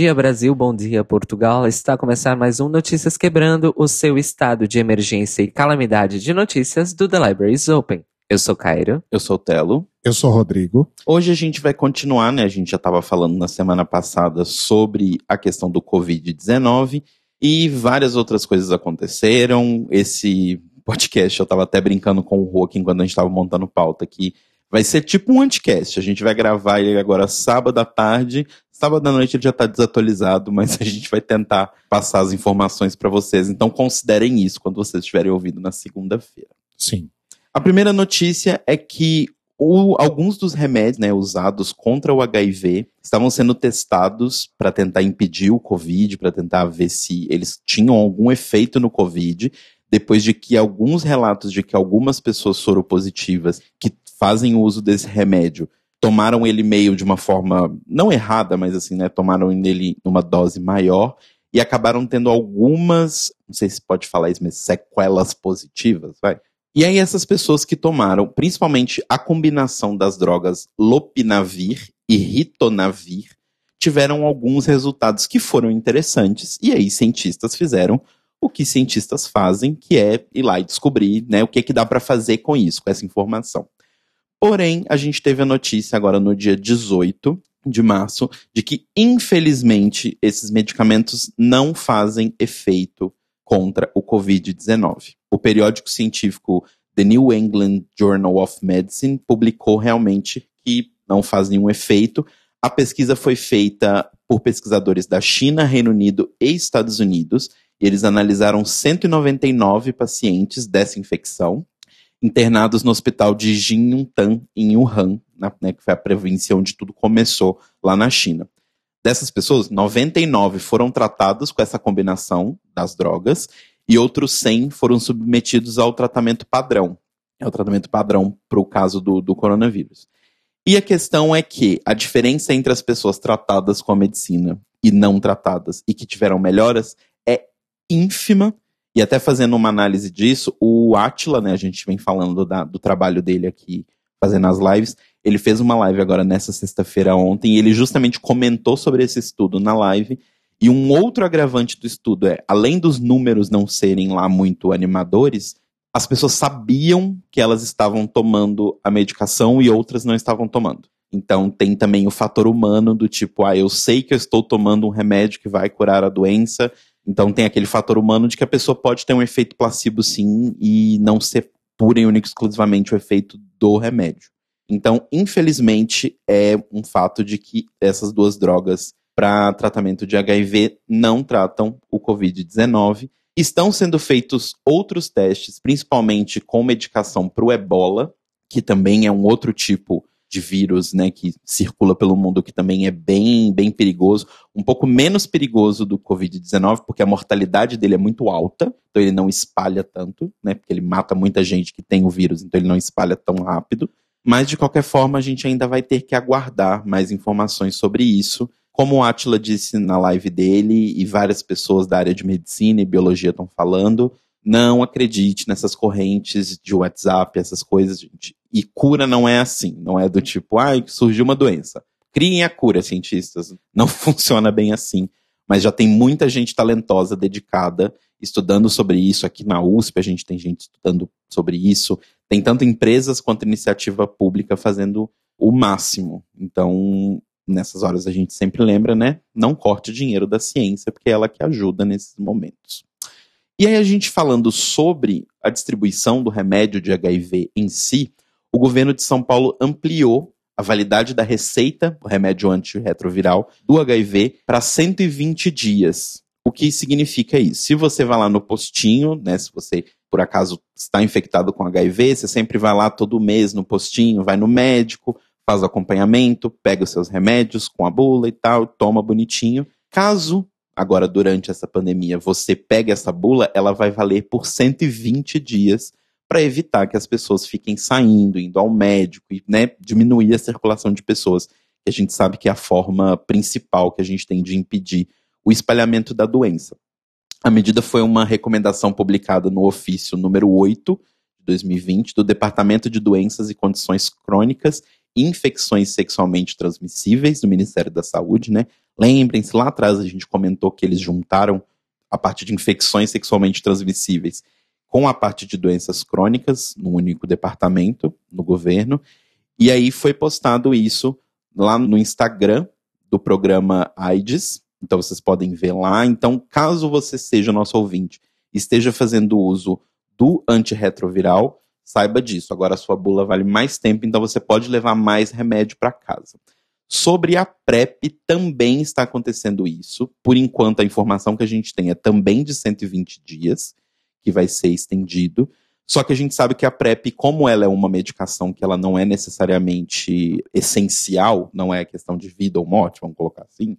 Bom dia, Brasil. Bom dia, Portugal. Está a começar mais um Notícias Quebrando, o seu estado de emergência e calamidade de notícias do The Libraries Open. Eu sou Cairo. Eu sou o Telo. Eu sou o Rodrigo. Hoje a gente vai continuar, né? A gente já estava falando na semana passada sobre a questão do Covid-19 e várias outras coisas aconteceram. Esse podcast, eu estava até brincando com o Roque enquanto a gente estava montando pauta aqui. Vai ser tipo um anticast. A gente vai gravar ele agora sábado à tarde. Sábado à noite ele já está desatualizado, mas a gente vai tentar passar as informações para vocês. Então considerem isso quando vocês estiverem ouvindo na segunda-feira. Sim. A primeira notícia é que o, alguns dos remédios né, usados contra o HIV estavam sendo testados para tentar impedir o Covid, para tentar ver se eles tinham algum efeito no Covid, depois de que alguns relatos de que algumas pessoas soropositivas que fazem uso desse remédio tomaram ele meio de uma forma não errada, mas assim, né, tomaram nele numa dose maior e acabaram tendo algumas, não sei se pode falar isso, mas sequelas positivas, vai. E aí essas pessoas que tomaram, principalmente a combinação das drogas lopinavir e ritonavir, tiveram alguns resultados que foram interessantes e aí cientistas fizeram o que cientistas fazem, que é ir lá e descobrir, né, o que é que dá para fazer com isso, com essa informação. Porém, a gente teve a notícia agora no dia 18 de março de que, infelizmente, esses medicamentos não fazem efeito contra o Covid-19. O periódico científico The New England Journal of Medicine publicou realmente que não faz nenhum efeito. A pesquisa foi feita por pesquisadores da China, Reino Unido e Estados Unidos. E eles analisaram 199 pacientes dessa infecção internados no hospital de Jinyuntan, em Wuhan, né, que foi a província onde tudo começou lá na China. Dessas pessoas, 99 foram tratados com essa combinação das drogas e outros 100 foram submetidos ao tratamento padrão. É o tratamento padrão para o caso do, do coronavírus. E a questão é que a diferença entre as pessoas tratadas com a medicina e não tratadas e que tiveram melhoras é ínfima e até fazendo uma análise disso, o Atila, né, a gente vem falando da, do trabalho dele aqui, fazendo as lives, ele fez uma live agora nessa sexta-feira ontem, e ele justamente comentou sobre esse estudo na live. E um outro agravante do estudo é, além dos números não serem lá muito animadores, as pessoas sabiam que elas estavam tomando a medicação e outras não estavam tomando. Então tem também o fator humano do tipo, ah, eu sei que eu estou tomando um remédio que vai curar a doença, então tem aquele fator humano de que a pessoa pode ter um efeito placebo sim e não ser pura e única exclusivamente o efeito do remédio. Então, infelizmente, é um fato de que essas duas drogas para tratamento de HIV não tratam o COVID-19. Estão sendo feitos outros testes, principalmente com medicação para o ebola, que também é um outro tipo de vírus, né, que circula pelo mundo, que também é bem, bem perigoso, um pouco menos perigoso do Covid-19, porque a mortalidade dele é muito alta, então ele não espalha tanto, né, porque ele mata muita gente que tem o vírus, então ele não espalha tão rápido. Mas, de qualquer forma, a gente ainda vai ter que aguardar mais informações sobre isso. Como o Atila disse na live dele, e várias pessoas da área de medicina e biologia estão falando, não acredite nessas correntes de WhatsApp, essas coisas, gente. E cura não é assim. Não é do tipo, ah, surgiu uma doença. Criem a cura, cientistas. Não funciona bem assim. Mas já tem muita gente talentosa, dedicada, estudando sobre isso. Aqui na USP a gente tem gente estudando sobre isso. Tem tanto empresas quanto iniciativa pública fazendo o máximo. Então, nessas horas a gente sempre lembra, né? Não corte o dinheiro da ciência, porque é ela que ajuda nesses momentos. E aí, a gente falando sobre a distribuição do remédio de HIV em si, o governo de São Paulo ampliou a validade da receita, o remédio antirretroviral, do HIV para 120 dias. O que significa isso? Se você vai lá no postinho, né, se você por acaso está infectado com HIV, você sempre vai lá todo mês no postinho, vai no médico, faz o acompanhamento, pega os seus remédios com a bula e tal, toma bonitinho. Caso agora durante essa pandemia, você pega essa bula, ela vai valer por 120 dias para evitar que as pessoas fiquem saindo, indo ao médico e né, diminuir a circulação de pessoas, que a gente sabe que é a forma principal que a gente tem de impedir o espalhamento da doença. A medida foi uma recomendação publicada no ofício número 8 de 2020 do Departamento de Doenças e Condições Crônicas e Infecções Sexualmente Transmissíveis do Ministério da Saúde, né? Lembrem-se, lá atrás a gente comentou que eles juntaram a parte de infecções sexualmente transmissíveis com a parte de doenças crônicas, num único departamento, no governo. E aí foi postado isso lá no Instagram do programa AIDS. Então vocês podem ver lá. Então, caso você seja nosso ouvinte, esteja fazendo uso do antirretroviral, saiba disso. Agora a sua bula vale mais tempo, então você pode levar mais remédio para casa. Sobre a PrEP, também está acontecendo isso. Por enquanto, a informação que a gente tem é também de 120 dias que vai ser estendido. Só que a gente sabe que a PrEP, como ela é uma medicação que ela não é necessariamente essencial, não é questão de vida ou morte, vamos colocar assim,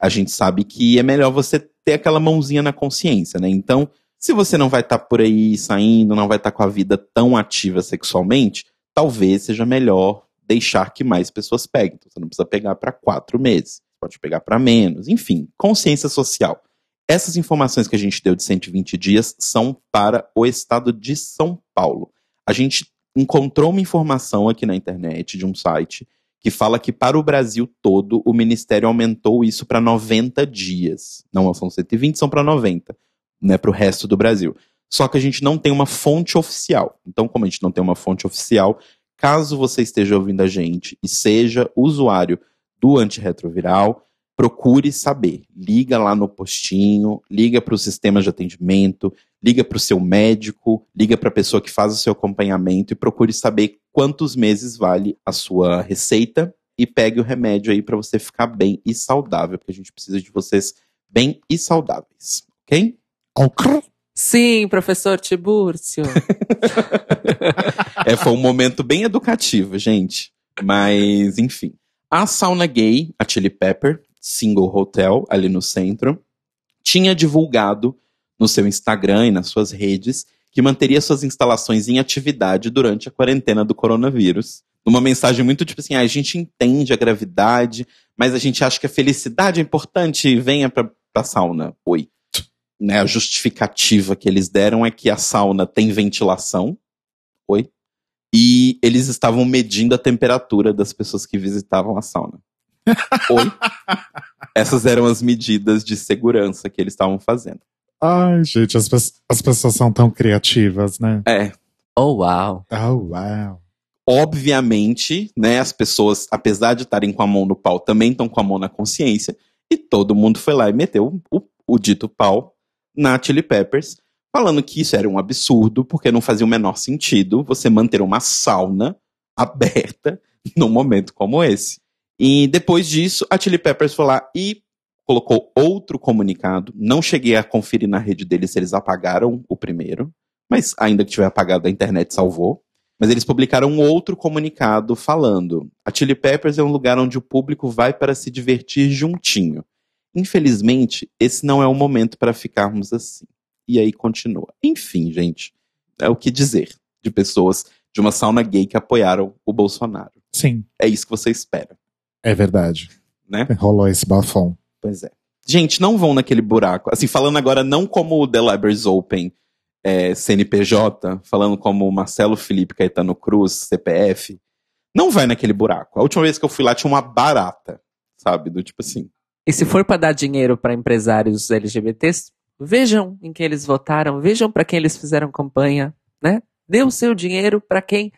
a gente sabe que é melhor você ter aquela mãozinha na consciência, né? Então, se você não vai estar tá por aí saindo, não vai estar tá com a vida tão ativa sexualmente, talvez seja melhor deixar que mais pessoas peguem. Então, você não precisa pegar para quatro meses, pode pegar para menos, enfim, consciência social. Essas informações que a gente deu de 120 dias são para o estado de São Paulo. A gente encontrou uma informação aqui na internet de um site que fala que para o Brasil todo o ministério aumentou isso para 90 dias. Não são 120, são para 90, né, para o resto do Brasil. Só que a gente não tem uma fonte oficial. Então, como a gente não tem uma fonte oficial, caso você esteja ouvindo a gente e seja usuário do antirretroviral, procure saber. Liga lá no postinho, liga para o sistema de atendimento, liga para o seu médico, liga para a pessoa que faz o seu acompanhamento e procure saber quantos meses vale a sua receita e pegue o remédio aí para você ficar bem e saudável, porque a gente precisa de vocês bem e saudáveis, ok? Ok. Sim, professor Tibúrcio. é, foi um momento bem educativo, gente. Mas, enfim. A sauna gay, a Chili Pepper, Single Hotel, ali no centro, tinha divulgado no seu Instagram e nas suas redes que manteria suas instalações em atividade durante a quarentena do coronavírus. Uma mensagem muito tipo assim: ah, a gente entende a gravidade, mas a gente acha que a felicidade é importante, venha pra, pra sauna. Oi. Né, a justificativa que eles deram é que a sauna tem ventilação. Oi. E eles estavam medindo a temperatura das pessoas que visitavam a sauna. Oi. Essas eram as medidas de segurança que eles estavam fazendo. Ai, gente, as, pe as pessoas são tão criativas, né? É. Oh, uau. Oh, uau. Obviamente, né, as pessoas, apesar de estarem com a mão no pau, também estão com a mão na consciência. E todo mundo foi lá e meteu o, o dito pau na Chili Peppers, falando que isso era um absurdo, porque não fazia o menor sentido você manter uma sauna aberta num momento como esse. E depois disso, a Chili Peppers foi lá e colocou outro comunicado. Não cheguei a conferir na rede deles se eles apagaram o primeiro, mas ainda que tiver apagado, a internet salvou. Mas eles publicaram um outro comunicado falando: a Chili Peppers é um lugar onde o público vai para se divertir juntinho. Infelizmente, esse não é o momento para ficarmos assim. E aí continua. Enfim, gente, é o que dizer de pessoas de uma sauna gay que apoiaram o Bolsonaro. Sim. É isso que você espera. É verdade. Né? Rolou esse bafão. Pois é. Gente, não vão naquele buraco. Assim, falando agora não como o The Libraries Open é, CNPJ, falando como Marcelo Felipe Caetano Cruz, CPF. Não vai naquele buraco. A última vez que eu fui lá tinha uma barata, sabe? Do tipo assim. E se for para dar dinheiro para empresários LGBTs, vejam em quem eles votaram, vejam para quem eles fizeram campanha, né? Dê o seu dinheiro para quem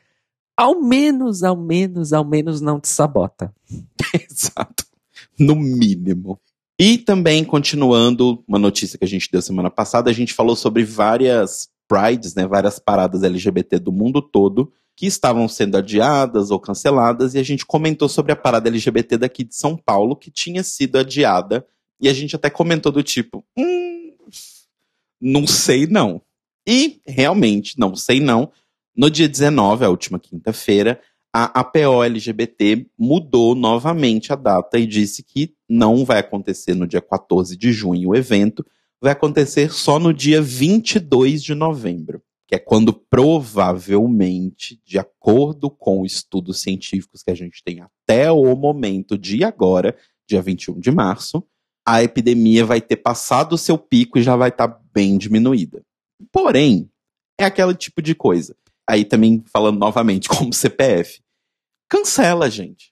ao menos, ao menos, ao menos não te sabota. Exato. No mínimo. E também, continuando uma notícia que a gente deu semana passada, a gente falou sobre várias prides, né, várias paradas LGBT do mundo todo que estavam sendo adiadas ou canceladas, e a gente comentou sobre a parada LGBT daqui de São Paulo, que tinha sido adiada, e a gente até comentou do tipo, hum, não sei não. E realmente, não sei não, no dia 19, a última quinta-feira, a APO LGBT mudou novamente a data e disse que não vai acontecer no dia 14 de junho o evento, vai acontecer só no dia 22 de novembro, que é quando provavelmente, de acordo com estudos científicos que a gente tem até o momento de agora, dia 21 de março, a epidemia vai ter passado o seu pico e já vai estar tá bem diminuída. Porém, é aquele tipo de coisa aí também falando novamente como CPF, cancela, gente.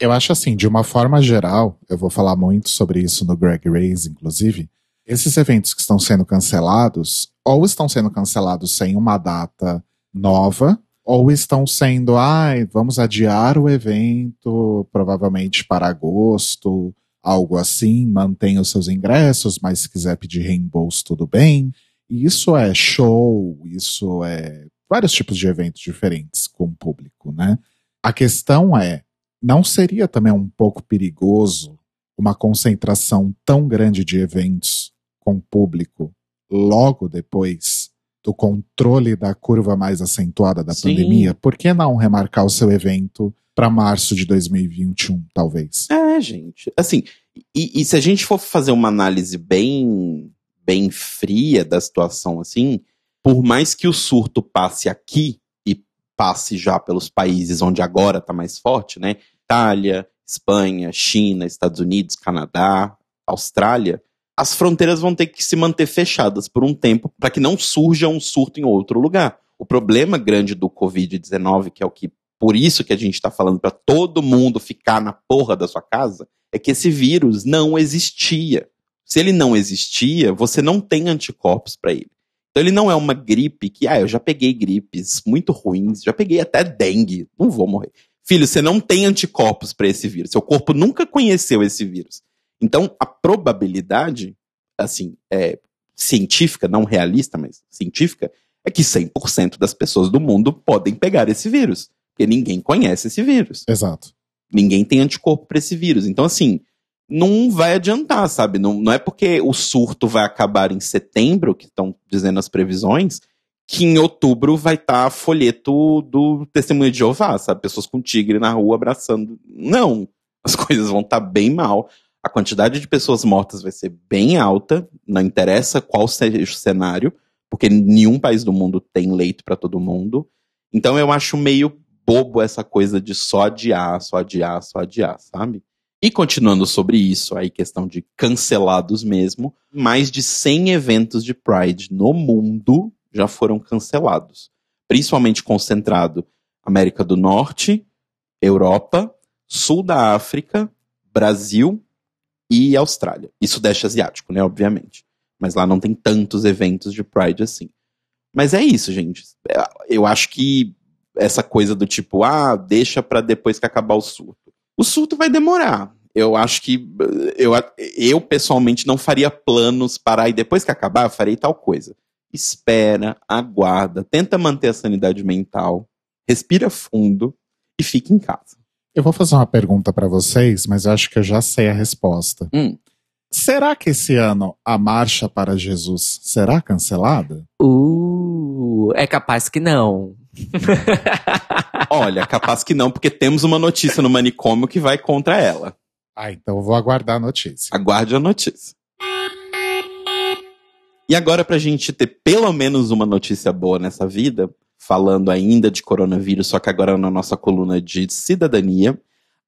Eu acho assim, de uma forma geral, eu vou falar muito sobre isso no Greg Race, inclusive. Esses eventos que estão sendo cancelados, ou estão sendo cancelados sem uma data nova, ou estão sendo, ai, vamos adiar o evento, provavelmente para agosto, algo assim, mantenha os seus ingressos, mas se quiser pedir reembolso, tudo bem. E isso é show, isso é vários tipos de eventos diferentes com o público, né? A questão é, não seria também um pouco perigoso uma concentração tão grande de eventos com público logo depois do controle da curva mais acentuada da Sim. pandemia? Por que não remarcar o seu evento para março de 2021, talvez? É, gente. Assim, e, e se a gente for fazer uma análise bem, bem fria da situação, assim, por mais que o surto passe aqui e passe já pelos países onde agora está mais forte, né? Itália, Espanha, China, Estados Unidos, Canadá, Austrália, as fronteiras vão ter que se manter fechadas por um tempo para que não surja um surto em outro lugar. O problema grande do Covid-19, que é o que por isso que a gente está falando para todo mundo ficar na porra da sua casa, é que esse vírus não existia. Se ele não existia, você não tem anticorpos para ele. Então ele não é uma gripe que, ah, eu já peguei gripes muito ruins, já peguei até dengue, não vou morrer. Filho, você não tem anticorpos para esse vírus. Seu corpo nunca conheceu esse vírus. Então a probabilidade, assim, é científica, não realista, mas científica, é que 100% das pessoas do mundo podem pegar esse vírus, porque ninguém conhece esse vírus. Exato. Ninguém tem anticorpo para esse vírus. Então assim, não vai adiantar, sabe? Não, não é porque o surto vai acabar em setembro, que estão dizendo as previsões, que em outubro vai estar tá folheto do Testemunho de Jeová, sabe? Pessoas com tigre na rua abraçando. Não, as coisas vão estar tá bem mal. A quantidade de pessoas mortas vai ser bem alta, não interessa qual seja o cenário, porque nenhum país do mundo tem leito para todo mundo. Então eu acho meio bobo essa coisa de só adiar, só adiar, só adiar, sabe? E continuando sobre isso, aí questão de cancelados mesmo, mais de 100 eventos de Pride no mundo já foram cancelados, principalmente concentrado América do Norte, Europa, Sul da África, Brasil e Austrália. E Sudeste Asiático, né, obviamente. Mas lá não tem tantos eventos de Pride assim. Mas é isso, gente. Eu acho que essa coisa do tipo, ah, deixa para depois que acabar o surto. O surto vai demorar. Eu acho que eu, eu pessoalmente não faria planos para e depois que acabar, eu farei tal coisa. Espera, aguarda, tenta manter a sanidade mental, respira fundo e fique em casa. Eu vou fazer uma pergunta para vocês, mas eu acho que eu já sei a resposta. Hum. Será que esse ano a Marcha para Jesus será cancelada? Uh, é capaz que não. Olha, capaz que não, porque temos uma notícia no manicômio que vai contra ela. Ah, então eu vou aguardar a notícia. Aguarde a notícia. E agora, pra gente ter pelo menos uma notícia boa nessa vida, falando ainda de coronavírus, só que agora na nossa coluna de cidadania,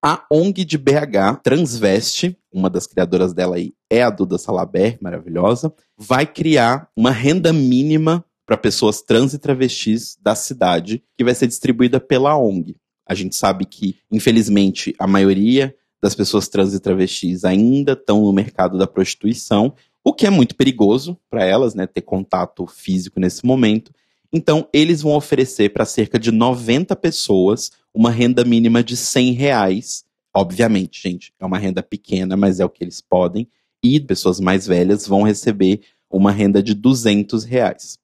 a ONG de BH, Transveste, uma das criadoras dela aí é a Duda Salaber, maravilhosa, vai criar uma renda mínima para pessoas trans e travestis da cidade, que vai ser distribuída pela ONG. A gente sabe que, infelizmente, a maioria das pessoas trans e travestis ainda estão no mercado da prostituição, o que é muito perigoso para elas, né, ter contato físico nesse momento. Então, eles vão oferecer para cerca de 90 pessoas uma renda mínima de 100 reais. Obviamente, gente, é uma renda pequena, mas é o que eles podem. E pessoas mais velhas vão receber uma renda de 200 reais.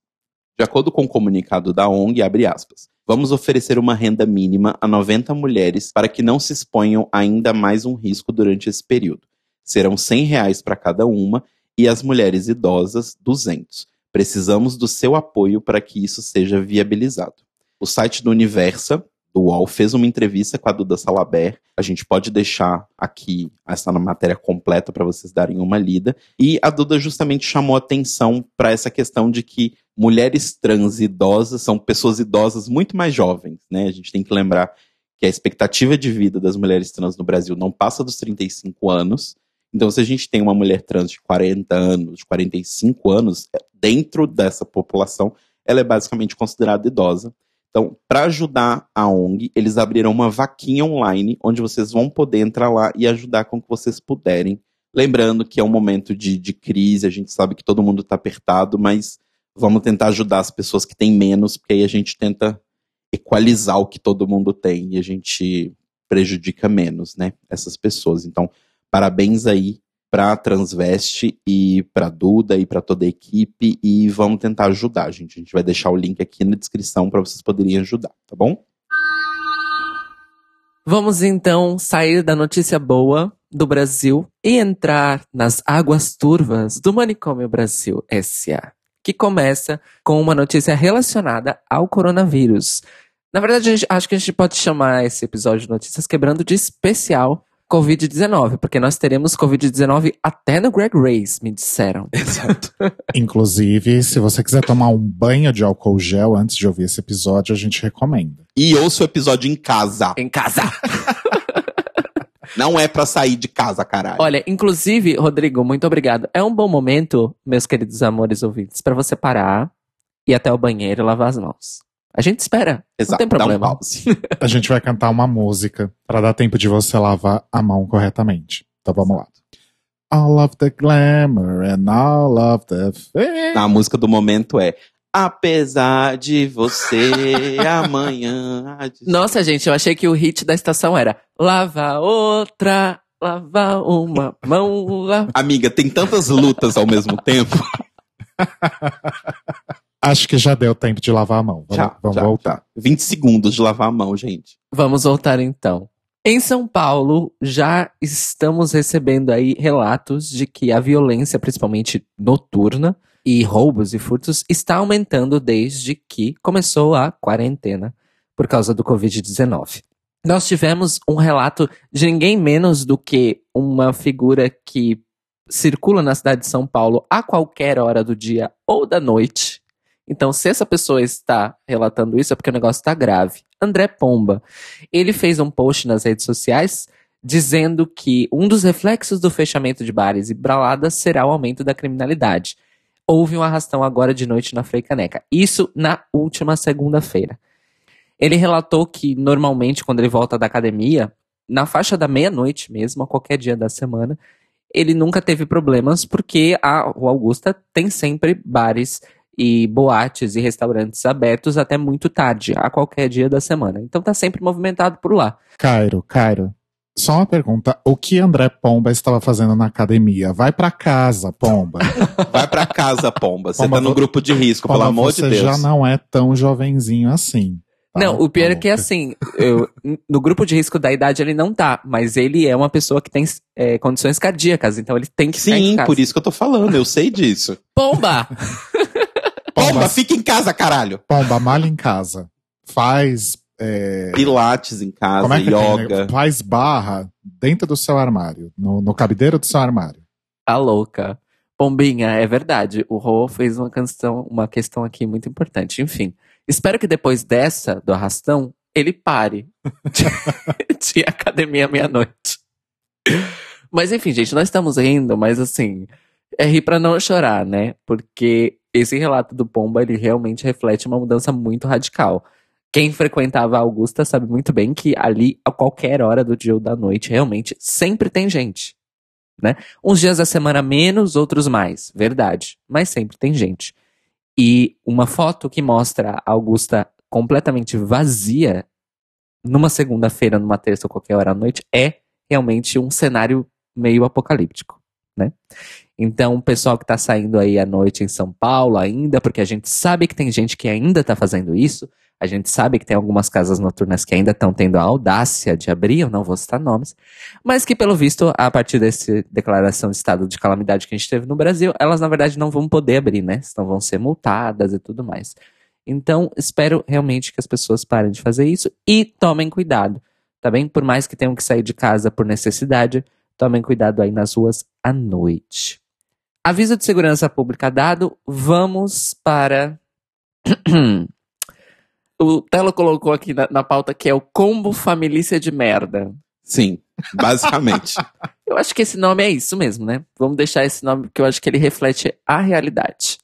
De acordo com o comunicado da ONG, abre aspas, vamos oferecer uma renda mínima a 90 mulheres para que não se exponham ainda mais um risco durante esse período. Serão 100 reais para cada uma e as mulheres idosas 200. Precisamos do seu apoio para que isso seja viabilizado. O site do Universa do UOL fez uma entrevista com a Duda Salaber. A gente pode deixar aqui essa matéria completa para vocês darem uma lida. E a Duda justamente chamou atenção para essa questão de que mulheres trans idosas são pessoas idosas muito mais jovens, né? A gente tem que lembrar que a expectativa de vida das mulheres trans no Brasil não passa dos 35 anos. Então, se a gente tem uma mulher trans de 40 anos, de 45 anos, dentro dessa população, ela é basicamente considerada idosa. Então, para ajudar a ONG, eles abriram uma vaquinha online, onde vocês vão poder entrar lá e ajudar com o que vocês puderem. Lembrando que é um momento de, de crise, a gente sabe que todo mundo está apertado, mas vamos tentar ajudar as pessoas que têm menos, porque aí a gente tenta equalizar o que todo mundo tem e a gente prejudica menos, né? Essas pessoas. Então, parabéns aí para Transveste e para Duda e para toda a equipe e vamos tentar ajudar, gente. A gente vai deixar o link aqui na descrição para vocês poderem ajudar, tá bom? Vamos então sair da notícia boa do Brasil e entrar nas águas turvas do Manicômio Brasil SA, que começa com uma notícia relacionada ao coronavírus. Na verdade, gente, acho que a gente pode chamar esse episódio de notícias quebrando de especial Covid-19, porque nós teremos Covid-19 até no Greg Race, me disseram. Exato. Inclusive, se você quiser tomar um banho de álcool gel antes de ouvir esse episódio, a gente recomenda. E ouça o episódio em casa. Em casa. Não é pra sair de casa, caralho. Olha, inclusive, Rodrigo, muito obrigado. É um bom momento, meus queridos amores ouvintes, para você parar, ir até o banheiro e lavar as mãos. A gente espera. Exato, não tem dá um problema. pause. A gente vai cantar uma música para dar tempo de você lavar a mão corretamente. Então vamos lá. All of the glamour and all of the fame. A música do momento é Apesar de você amanhã. de- Nossa, gente, eu achei que o hit da estação era lava outra, lava uma mão, lava... Amiga, tem tantas lutas ao mesmo tempo. Acho que já deu tempo de lavar a mão. Vamos, Já, vamos já, voltar. 20 segundos de lavar a mão, gente. Vamos voltar então. Em São Paulo, já estamos recebendo aí relatos de que a violência, principalmente noturna, e roubos e furtos, está aumentando desde que começou a quarentena por causa do Covid-19. Nós tivemos um relato de ninguém menos do que uma figura que circula na cidade de São Paulo a qualquer hora do dia ou da noite. Então, se essa pessoa está relatando isso, é porque o negócio está grave. André Pomba. Ele fez um post nas redes sociais dizendo que um dos reflexos do fechamento de bares e baladas será o aumento da criminalidade. Houve um arrastão agora de noite na Frei Caneca. Isso na última segunda-feira. Ele relatou que normalmente quando ele volta da academia, na faixa da meia-noite mesmo, a qualquer dia da semana, ele nunca teve problemas porque a Augusta tem sempre bares e boates e restaurantes abertos até muito tarde, a qualquer dia da semana. Então tá sempre movimentado por lá. Cairo, Cairo. Só uma pergunta. O que André Pomba estava fazendo na academia? Vai pra casa, Pomba. Vai pra casa, pomba. Você Pomba, tá no grupo de risco, pelo Pomba, amor você de Deus. já não é tão jovenzinho assim. tá? Não, o pior é que Tá assim, eu- no grupo de risco da idade ele não tá, mas ele é uma pessoa que tem é, condições cardíacas, então ele tem que ficar em Sim, casa. por isso que eu tô falando, eu sei disso. Pomba! Pomba, Pomba, fica em casa, caralho. Pomba, malha em casa. Faz. é, Pilates em casa, como é que tem, yoga. né? Faz barra dentro do seu armário. No, no cabideiro do seu armário. A louca. Pombinha, é verdade. O Rô fez uma questão, uma questão aqui muito importante. Enfim, espero que depois dessa, do arrastão, ele pare de, de academia meia-noite. Mas enfim, gente, nós estamos rindo, mas assim, é rir pra não chorar, né? Porque esse relato do Pomba, ele realmente reflete uma mudança muito radical. Quem frequentava a Augusta sabe muito bem que ali, a qualquer hora do dia ou da noite, realmente sempre tem gente. Uns dias da semana menos, outros mais, verdade. Mas sempre tem gente. E uma foto que mostra a Augusta completamente vazia numa segunda-feira, numa terça ou qualquer hora à noite é realmente um cenário meio apocalíptico, né? Então, o pessoal que tá saindo aí à noite em São Paulo ainda, porque a gente sabe que tem gente que ainda tá fazendo isso, a gente sabe que tem algumas casas noturnas que ainda estão tendo a audácia de abrir, eu não vou citar nomes, mas que, pelo visto, a partir dessa declaração de estado de calamidade que a gente teve no Brasil, elas, na verdade, não vão poder abrir, né? Senão vão ser multadas e tudo mais. Então, espero realmente que as pessoas parem de fazer isso e tomem cuidado, tá bem? Por mais que tenham que sair de casa por necessidade, tomem cuidado aí nas ruas à noite. Aviso de segurança pública dado, vamos para. o Telo colocou aqui na, na pauta que é o combo família de merda. Sim, basicamente. Eu acho que esse nome é isso mesmo, né? Vamos deixar esse nome porque eu acho que ele reflete a realidade.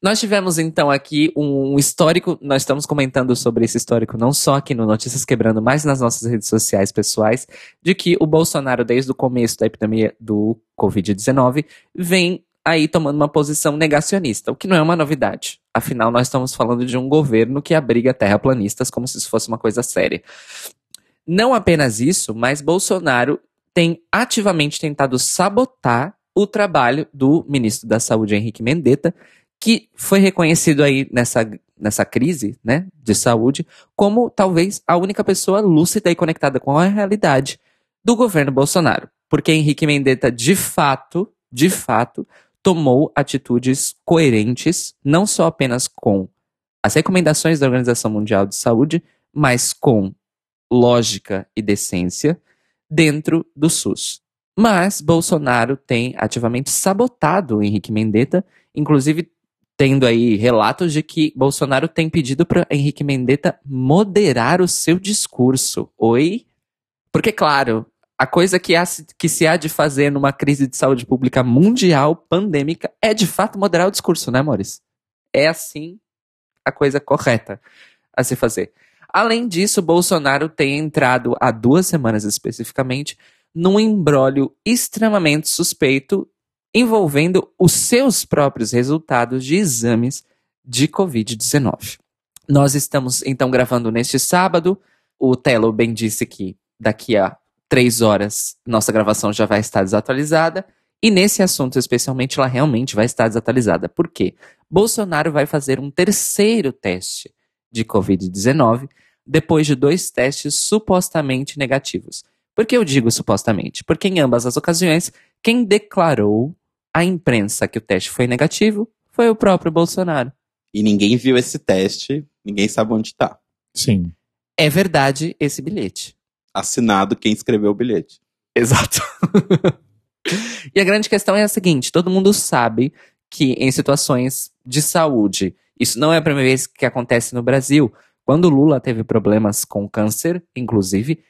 Nós tivemos então aqui um histórico, nós estamos comentando sobre esse histórico não só aqui no Notícias Quebrando, mas nas nossas redes sociais pessoais, de que o Bolsonaro, desde o começo da epidemia do Covid-19, vem aí tomando uma posição negacionista, o que não é uma novidade. Afinal, nós estamos falando de um governo que abriga terraplanistas como se isso fosse uma coisa séria. Não apenas isso, mas Bolsonaro tem ativamente tentado sabotar o trabalho do ministro da Saúde, Henrique Mendetta, que foi reconhecido aí nessa, nessa crise né, de saúde como talvez a única pessoa lúcida e conectada com a realidade do governo Bolsonaro. Porque Henrique Mendetta, de fato, de fato, tomou atitudes coerentes, não só apenas com as recomendações da Organização Mundial de Saúde, mas com lógica e decência dentro do SUS. Mas Bolsonaro tem ativamente sabotado Henrique Mendetta, inclusive tendo aí relatos de que Bolsonaro tem pedido para Henrique Mendetta moderar o seu discurso. Oi? Porque, claro, a coisa que, há, que se há de fazer numa crise de saúde pública mundial, pandêmica, é de fato moderar o discurso, né, Maurício? É assim a coisa correta a se fazer. Além disso, Bolsonaro tem entrado há duas semanas especificamente num embrólio extremamente suspeito envolvendo os seus próprios resultados de exames de Covid-19. Nós estamos então gravando neste sábado. O Telo bem disse que daqui a três horas nossa gravação já vai estar desatualizada. E nesse assunto, especialmente, ela realmente vai estar desatualizada. Por quê? Bolsonaro vai fazer um terceiro teste de Covid-19 depois de dois testes supostamente negativos. Por que eu digo supostamente? Porque em ambas as ocasiões, quem declarou à imprensa que o teste foi negativo foi o próprio Bolsonaro. E ninguém viu esse teste, ninguém sabe onde está. Sim. É verdade esse bilhete. Assinado quem escreveu o bilhete. Exato. e a grande questão é a seguinte: todo mundo sabe que em situações de saúde, isso não é a primeira vez que acontece no Brasil. Quando Lula teve problemas com câncer, inclusive,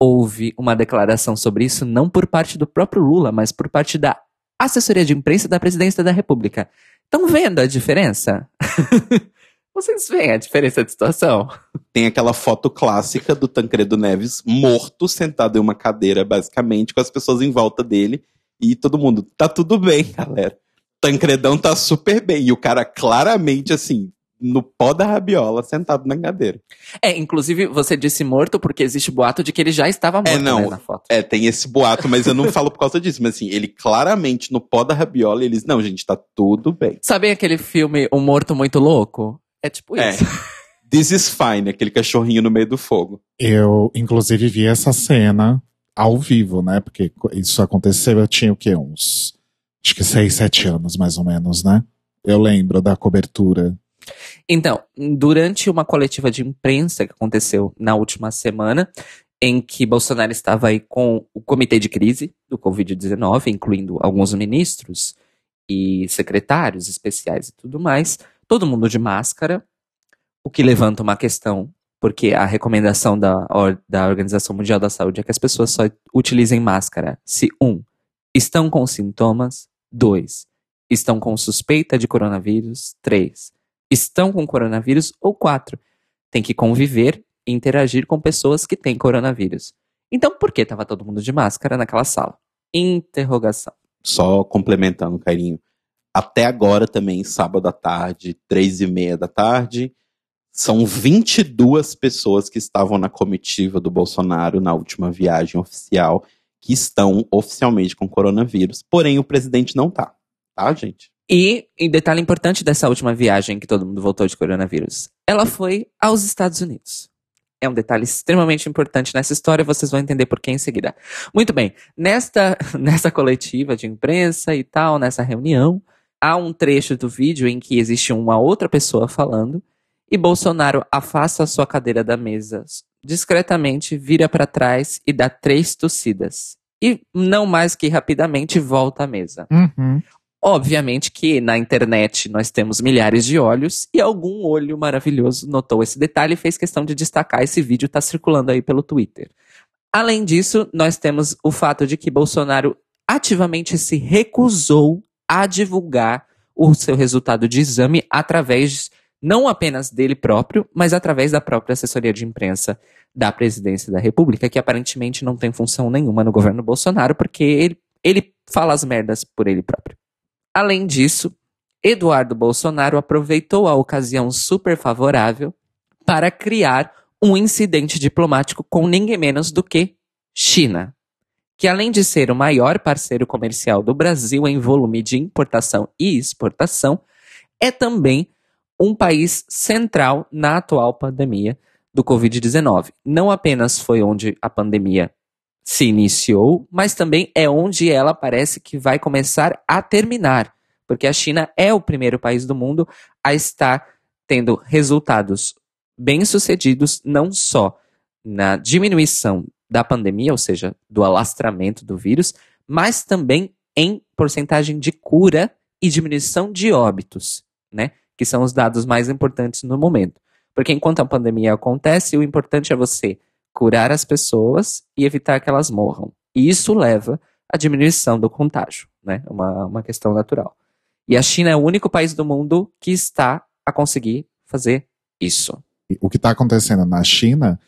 houve uma declaração sobre isso não por parte do próprio Lula, mas por parte da assessoria de imprensa da presidência da República. Estão vendo a diferença? Vocês veem a diferença de situação? Tem aquela foto clássica do Tancredo Neves morto, sentado em uma cadeira, basicamente, com as pessoas em volta dele. E todo mundo, tá tudo bem, galera. Tancredão tá super bem. E o cara claramente, assim, no pó da rabiola, sentado na cadeira. É, inclusive você disse morto porque existe boato de que ele já estava morto é, não, né, na foto. É, tem esse boato, mas eu não falo por causa disso. Mas assim, ele claramente no pó da rabiola, eles, não, gente, tá tudo bem. Sabem aquele filme O Morto Muito Louco? É tipo é. isso. This is fine, aquele cachorrinho no meio do fogo. Eu, inclusive, vi essa cena ao vivo, né? Porque isso aconteceu, eu tinha o quê? Uns. Acho que seis, sete anos, mais ou menos, né? Eu lembro da cobertura então, durante uma coletiva de imprensa que aconteceu na última semana, em que Bolsonaro estava aí com o comitê de crise do Covid-19, incluindo alguns ministros e secretários especiais e tudo mais, todo mundo de máscara, o que levanta uma questão, porque a recomendação da, da Organização Mundial da Saúde é que as pessoas só utilizem máscara se, um, estão com sintomas, dois, estão com suspeita de coronavírus, três, estão com coronavírus, ou quatro, tem que conviver e interagir com pessoas que têm coronavírus. Então, por que estava todo mundo de máscara naquela sala? Interrogação. Só complementando, carinho. Até agora também, sábado à tarde, três e meia da tarde, são 22 pessoas que estavam na comitiva do Bolsonaro na última viagem oficial que estão oficialmente com coronavírus. Porém, o presidente não tá. Tá, gente? E, e detalhe importante dessa última viagem que todo mundo voltou de coronavírus, ela foi aos Estados Unidos. É um detalhe extremamente importante nessa história, vocês vão entender por que em seguida. Muito bem, nesta, nessa coletiva de imprensa e tal, nessa reunião, há um trecho do vídeo em que existe uma outra pessoa falando e Bolsonaro afasta a sua cadeira da mesa discretamente, vira para trás e dá três tossidas. E não mais que rapidamente volta à mesa. Uhum. Obviamente que na internet nós temos milhares de olhos e algum olho maravilhoso notou esse detalhe e fez questão de destacar esse vídeo está circulando aí pelo Twitter. Além disso, nós temos o fato de que Bolsonaro ativamente se recusou a divulgar o seu resultado de exame através não apenas dele próprio, mas através da própria assessoria de imprensa da presidência da República, que aparentemente não tem função nenhuma no governo Bolsonaro, porque ele, ele fala as merdas por ele próprio. Além disso, Eduardo Bolsonaro aproveitou a ocasião super favorável para criar um incidente diplomático com ninguém menos do que China, que além de ser o maior parceiro comercial do Brasil em volume de importação e exportação, é também um país central na atual pandemia do Covid-19. Não apenas foi onde a pandemia se iniciou, mas também é onde ela parece que vai começar a terminar, porque a China é o primeiro país do mundo a estar tendo resultados bem-sucedidos, não só na diminuição da pandemia, ou seja, do alastramento do vírus, mas também em porcentagem de cura e diminuição de óbitos, né? Que são os dados mais importantes no momento. Porque enquanto a pandemia acontece, o importante é você curar as pessoas e evitar que elas morram. E isso leva à diminuição do contágio, né? Uma, uma questão natural. E a China é o único país do mundo que está a conseguir fazer isso. O que está acontecendo na China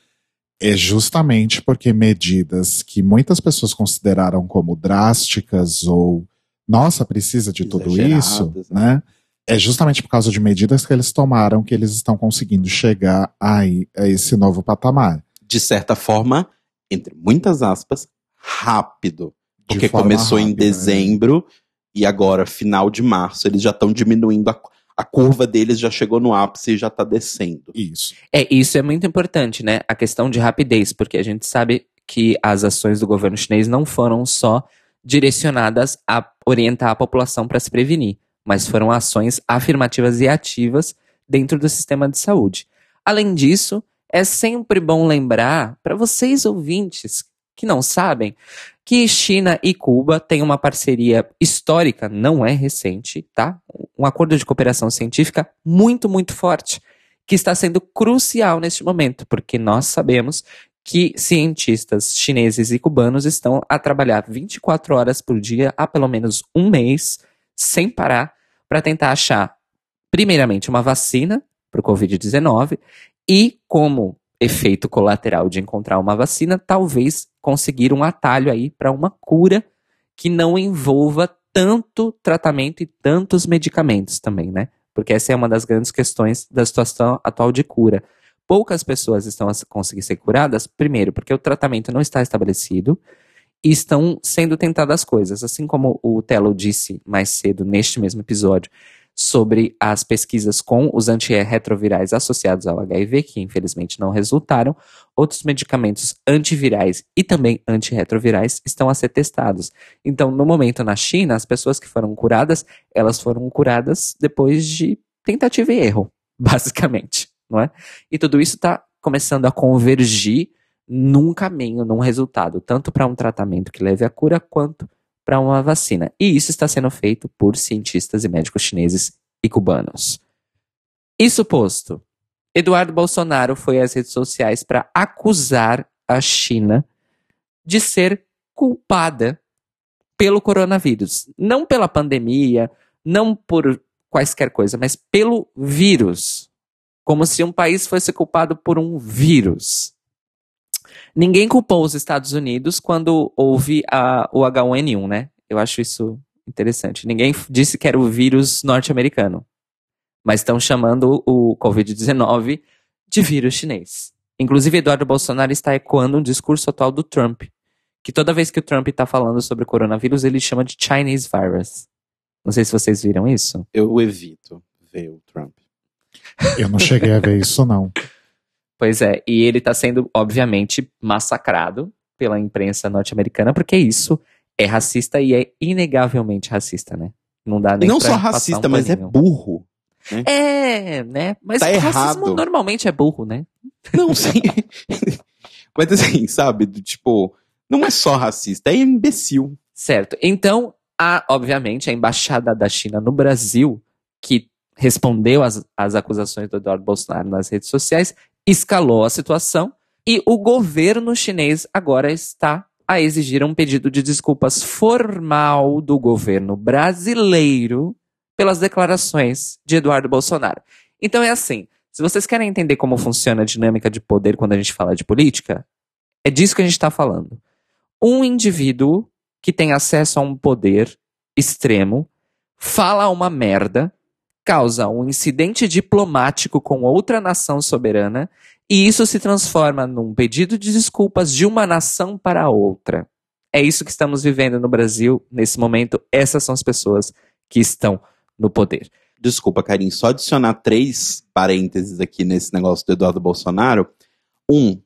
é justamente porque medidas que muitas pessoas consideraram como drásticas ou nossa, precisa de tudo isso, né? né? É justamente por causa de medidas que eles tomaram que eles estão conseguindo chegar aí, a esse novo patamar. De certa forma, entre muitas aspas, rápido. Porque começou rápida, em né? dezembro é. e agora, final de março, eles já estão diminuindo a, a curva deles já chegou no ápice e já está descendo. Isso. É, isso é muito importante, né? A questão de rapidez, porque a gente sabe que as ações do governo chinês não foram só direcionadas a orientar a população para se prevenir, mas foram ações afirmativas e ativas dentro do sistema de saúde. Além disso, é sempre bom lembrar para vocês ouvintes que não sabem que China e Cuba têm uma parceria histórica, não é recente, tá? Um acordo de cooperação científica muito, muito forte, que está sendo crucial neste momento, porque nós sabemos que cientistas chineses e cubanos estão a trabalhar 24 horas por dia há pelo menos um mês, sem parar, para tentar achar, primeiramente, uma vacina para o Covid-19 e, como efeito colateral de encontrar uma vacina, talvez conseguir um atalho aí para uma cura que não envolva tanto tratamento e tantos medicamentos também, né? Porque essa é uma das grandes questões da situação atual de cura. Poucas pessoas estão a conseguir ser curadas, primeiro, porque o tratamento não está estabelecido e estão sendo tentadas coisas. Assim como o Telo disse mais cedo neste mesmo episódio, sobre as pesquisas com os antirretrovirais associados ao HIV, que infelizmente não resultaram, outros medicamentos antivirais e também antirretrovirais estão a ser testados. Então, no momento na China, as pessoas que foram curadas, elas foram curadas depois de tentativa e erro, basicamente, não é? E tudo isso está começando a convergir num caminho, num resultado, tanto para um tratamento que leve à cura, quanto para uma vacina. E isso está sendo feito por cientistas e médicos chineses e cubanos. Isso posto, Eduardo Bolsonaro foi às redes sociais para acusar a China de ser culpada pelo coronavírus. Não pela pandemia, não por quaisquer coisa, mas pelo vírus. Como se um país fosse culpado por um vírus. Ninguém culpou os Estados Unidos quando houve a, o H1N1, né? Eu acho isso interessante. Ninguém disse que era o vírus norte-americano. Mas estão chamando o Covid-19 de vírus chinês. Inclusive, Eduardo Bolsonaro está ecoando um discurso atual do Trump, que toda vez que o Trump está falando sobre o coronavírus, ele chama de Chinese virus. Não sei se vocês viram isso. Eu evito ver o Trump. Eu não cheguei a ver isso, não. Pois é, e ele está sendo, obviamente, massacrado pela imprensa norte-americana, porque isso é racista e é inegavelmente racista, né? Não dá nem Não só racista, um mas é burro. Né? É, né? Mas tá errado. racismo normalmente é burro, né? Não, sim. mas assim, sabe? Tipo, não é só racista, é imbecil. Certo. Então, há, obviamente, a embaixada da China no Brasil, que respondeu às, às acusações do Eduardo Bolsonaro nas redes sociais, escalou a situação e o governo chinês agora está a exigir um pedido de desculpas formal do governo brasileiro pelas declarações de Eduardo Bolsonaro. Então é assim, se vocês querem entender como funciona a dinâmica de poder quando a gente fala de política, é disso que a gente está falando. Um indivíduo que tem acesso a um poder extremo fala uma merda, causa um incidente diplomático com outra nação soberana e isso se transforma num pedido de desculpas de uma nação para outra. É isso que estamos vivendo no Brasil nesse momento. Essas são as pessoas que estão no poder. Desculpa, Karim, só adicionar três parênteses aqui nesse negócio do Eduardo Bolsonaro. Um,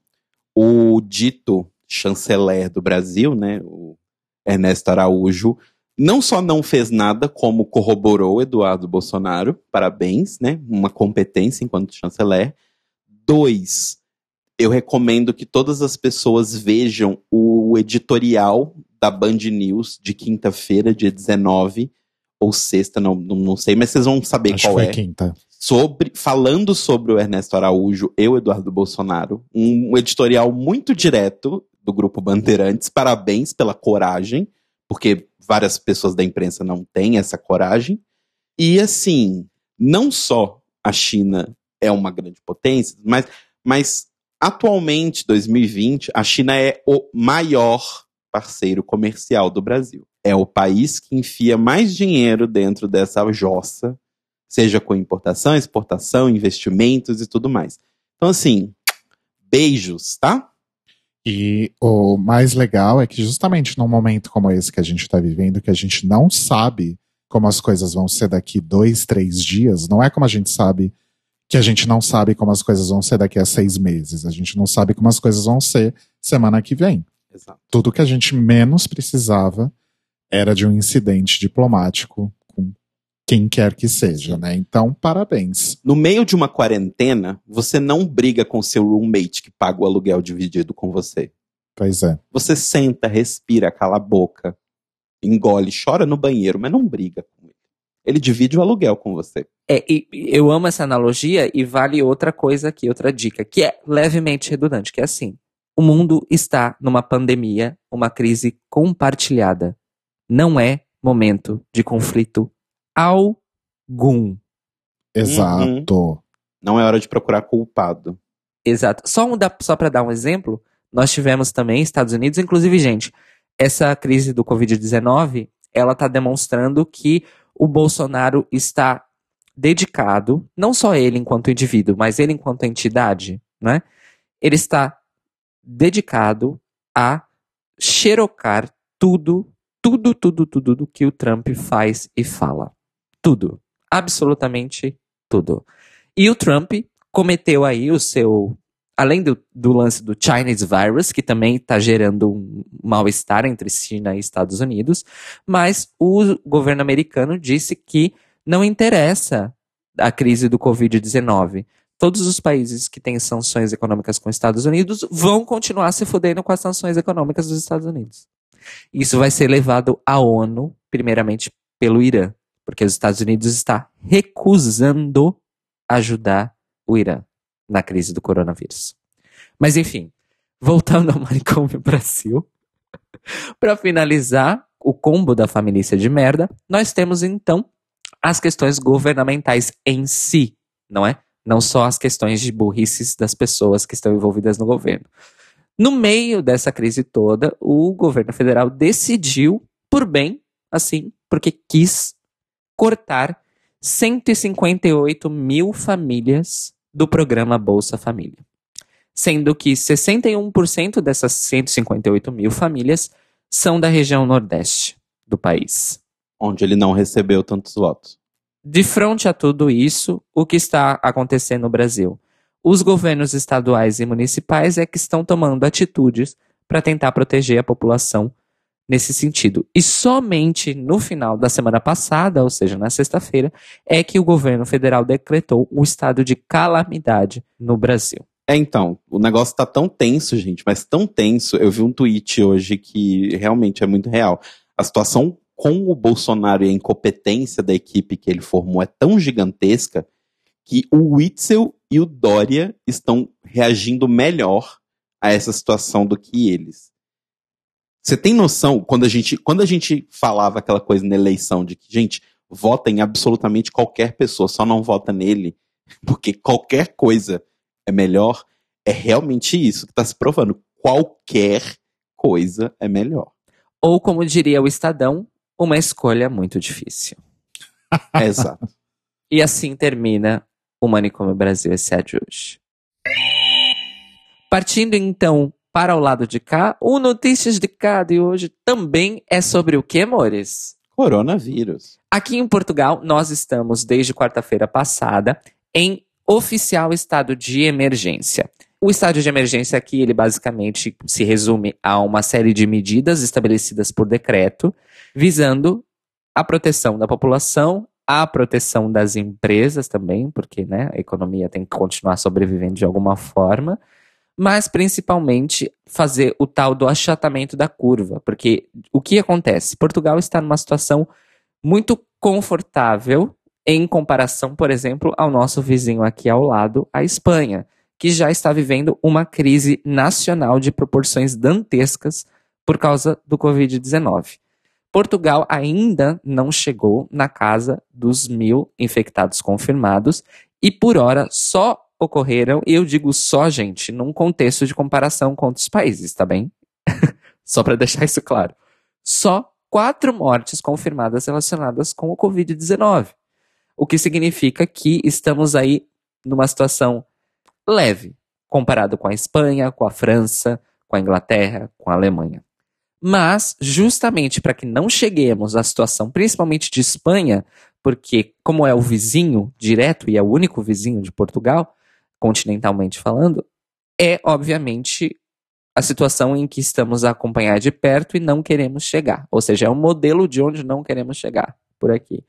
o dito chanceler do Brasil, né, o Ernesto Araújo, não só não fez nada, como corroborou Eduardo Bolsonaro, parabéns, né, uma competência enquanto chanceler. Dois, eu recomendo que todas as pessoas vejam o editorial da Band News de quinta-feira, dia 19, ou sexta, não, não, sei, mas vocês vão saber Acho qual que é foi quinta. sobre falando sobre o Ernesto Araújo e o Eduardo Bolsonaro, um editorial muito direto do grupo Bandeirantes. Parabéns pela coragem, porque várias pessoas da imprensa não têm essa coragem. E assim, não só a China é uma grande potência, mas, mas atualmente, 2020, a China é o maior parceiro comercial do Brasil. É o país que enfia mais dinheiro dentro dessa jossa seja com importação, exportação, investimentos e tudo mais. Então, assim, beijos, tá? E o mais legal é que justamente num momento como esse que a gente está vivendo, que a gente não sabe como as coisas vão ser daqui dois, três dias, não é como a gente sabe que a gente não sabe como as coisas vão ser daqui a seis meses. A gente não sabe como as coisas vão ser semana que vem. Exato. Tudo que a gente menos precisava era de um incidente diplomático quem quer que seja, né? Então, parabéns. No meio de uma quarentena, você não briga com seu roommate que paga o aluguel dividido com você. Pois é. Você senta, respira, cala a boca, engole, chora no banheiro, mas não briga com ele. Ele divide o aluguel com você. É, e e eu amo essa analogia e vale outra coisa aqui, outra dica, que é levemente redundante, que é assim. O mundo está numa pandemia, uma crise compartilhada. Não é momento de conflito algum. Exato. Não é hora de procurar culpado. Exato. Só, um da- só para dar um exemplo, nós tivemos também Estados Unidos, inclusive, gente, essa crise do Covid-19, ela está demonstrando que o Bolsonaro está dedicado, não só ele enquanto indivíduo, mas ele enquanto entidade, né? Ele está dedicado a xerocar tudo, tudo, tudo, tudo do que o Trump faz e fala. Tudo. Absolutamente tudo. E o Trump cometeu aí o seu. Além do, do lance do Chinese virus, que também está gerando um mal-estar entre China e Estados Unidos, mas o governo americano disse que não interessa a crise do Covid-19. Todos os países que têm sanções econômicas com os Estados Unidos vão continuar se fudendo com as sanções econômicas dos Estados Unidos. Isso vai ser levado à ONU, primeiramente pelo Irã, porque os Estados Unidos está recusando ajudar o Irã na crise do coronavírus. Mas enfim, voltando ao manicômio Brasil, para finalizar o combo da família de merda, nós temos então as questões governamentais em si, não é? Não só as questões de burrices das pessoas que estão envolvidas no governo. No meio dessa crise toda, o governo federal decidiu, por bem, assim, porque quis cortar 158 mil famílias do programa Bolsa Família. Sendo que 61% dessas 158 mil famílias são da região nordeste do país. Onde ele não recebeu tantos votos. De frente a tudo isso, o que está acontecendo no Brasil? Os governos estaduais e municipais é que estão tomando atitudes para tentar proteger a população nesse sentido. E somente no final da semana passada, ou seja, na sexta-feira, é que o governo federal decretou o estado de calamidade no Brasil. É, então, o negócio tá tão tenso, gente, mas tão tenso. Eu vi um tweet hoje que realmente é muito real. A situação com o Bolsonaro e a incompetência da equipe que ele formou é tão gigantesca que o Witzel e o Dória estão reagindo melhor a essa situação do que eles. Você tem noção, quando a gente, quando a gente falava aquela coisa na eleição de que, gente, vota em absolutamente qualquer pessoa, só não vota nele, porque qualquer coisa é melhor, é realmente isso que está se provando. Qualquer coisa é melhor. Ou, como diria o Estadão, uma escolha muito difícil. Exato. E assim termina o Manicômio Brasil S.A. de hoje. Partindo então para o lado de cá, o Notícias de Cá de hoje também é sobre o que, amores? Coronavírus. Aqui em Portugal, nós estamos desde quarta-feira passada em oficial estado de emergência. O estado de emergência aqui, ele basicamente se resume a uma série de medidas estabelecidas por decreto, visando a proteção da população, a proteção das empresas também, porque né, a economia tem que continuar sobrevivendo de alguma forma, mas principalmente fazer o tal do achatamento da curva, porque o que acontece? Portugal está numa situação muito confortável em comparação, por exemplo, ao nosso vizinho aqui ao lado, a Espanha, que já está vivendo uma crise nacional de proporções dantescas por causa do Covid-19. Portugal ainda não chegou na casa dos mil infectados confirmados e, por hora, só ocorreram, e eu digo só, gente, num contexto de comparação com outros países, tá bem? só para deixar isso claro. Só quatro mortes confirmadas relacionadas com o Covid-19. O que significa que estamos aí numa situação leve, comparado com a Espanha, com a França, com a Inglaterra, com a Alemanha. Mas, justamente para que não cheguemos à situação, principalmente de Espanha, porque, como é o vizinho direto e é o único vizinho de Portugal, continentalmente falando, é, obviamente, a situação em que estamos a acompanhar de perto e não queremos chegar. Ou seja, é um modelo de onde não queremos chegar por aqui.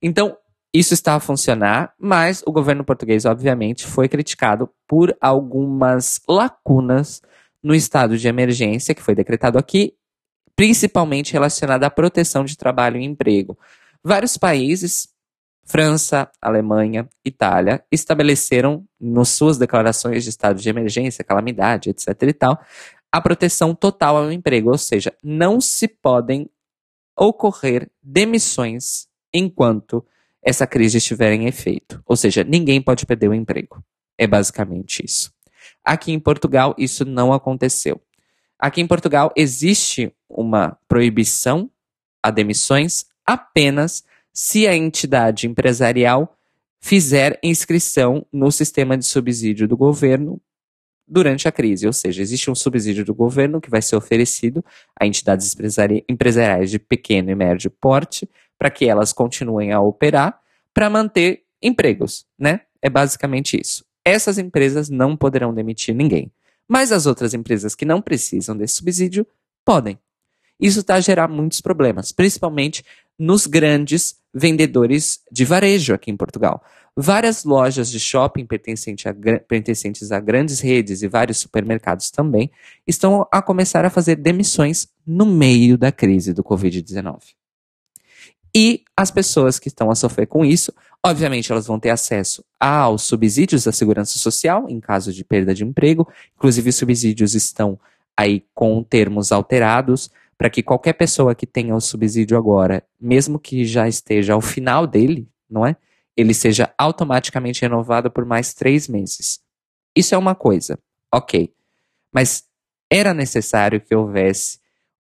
Então, isso está a funcionar, mas o governo português, obviamente, foi criticado por algumas lacunas no estado de emergência que foi decretado aqui, principalmente relacionada à proteção de trabalho e emprego. Vários países, França, Alemanha, Itália, estabeleceram nas suas declarações de estado de emergência, calamidade, etc. e tal, a proteção total ao emprego, ou seja, não se podem ocorrer demissões enquanto essa crise estiver em efeito. Ou seja, ninguém pode perder o emprego. É basicamente isso. Aqui em Portugal, isso não aconteceu. Aqui em Portugal, existe uma proibição a demissões apenas se a entidade empresarial fizer inscrição no sistema de subsídio do governo durante a crise. Ou seja, existe um subsídio do governo que vai ser oferecido a entidades empresariais de pequeno e médio porte para que elas continuem a operar para manter empregos, né? É basicamente isso. Essas empresas não poderão demitir ninguém. Mas as outras empresas que não precisam desse subsídio podem. Isso está a gerar muitos problemas, principalmente nos grandes vendedores de varejo aqui em Portugal. Várias lojas de shopping pertencentes a, pertencentes a grandes redes e vários supermercados também estão a começar a fazer demissões no meio da crise do Covid-19. E as pessoas que estão a sofrer com isso, obviamente, elas vão ter acesso aos subsídios da segurança social em caso de perda de emprego. Inclusive, os subsídios estão aí com termos alterados para que qualquer pessoa que tenha o subsídio agora, mesmo que já esteja ao final dele, não é? Ele seja automaticamente renovado por mais três meses. Isso é uma coisa, ok. Mas era necessário que houvesse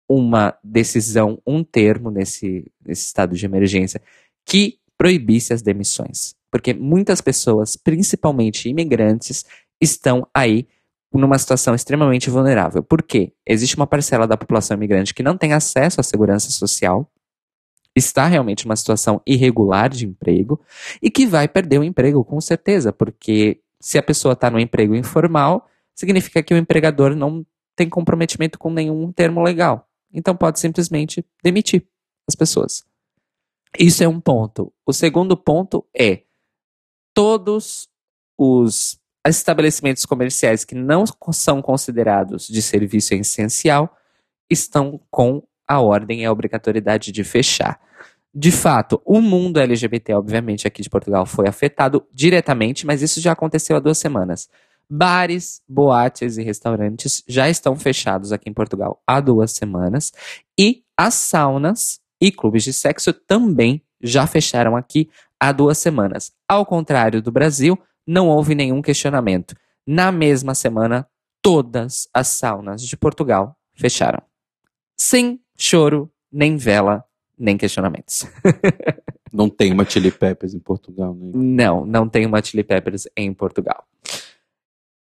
uma decisão, um termo nesse, nesse estado de emergência que proibisse as demissões. Porque muitas pessoas, principalmente imigrantes, estão aí numa situação extremamente vulnerável. Por quê? Existe uma parcela da população imigrante que não tem acesso à segurança social, está realmente numa situação irregular de emprego e que vai perder o emprego com certeza, porque se a pessoa está no emprego informal, significa que o empregador não tem comprometimento com nenhum termo legal. Então pode simplesmente demitir as pessoas. Isso é um ponto. O segundo ponto é todos os estabelecimentos comerciais que não são considerados de serviço essencial estão com a ordem e a obrigatoriedade de fechar. De fato, o mundo LGBT, obviamente, aqui de Portugal foi afetado diretamente, mas isso já aconteceu há duas semanas. Bares, boates e restaurantes já estão fechados aqui em Portugal há duas semanas e as saunas e clubes de sexo também já fecharam aqui há duas semanas. Ao contrário do Brasil, não houve nenhum questionamento. Na mesma semana, todas as saunas de Portugal fecharam. Sem choro, nem vela, nem questionamentos. Não tem uma Chili Peppers em Portugal, né? Não, não tem uma Chili Peppers em Portugal.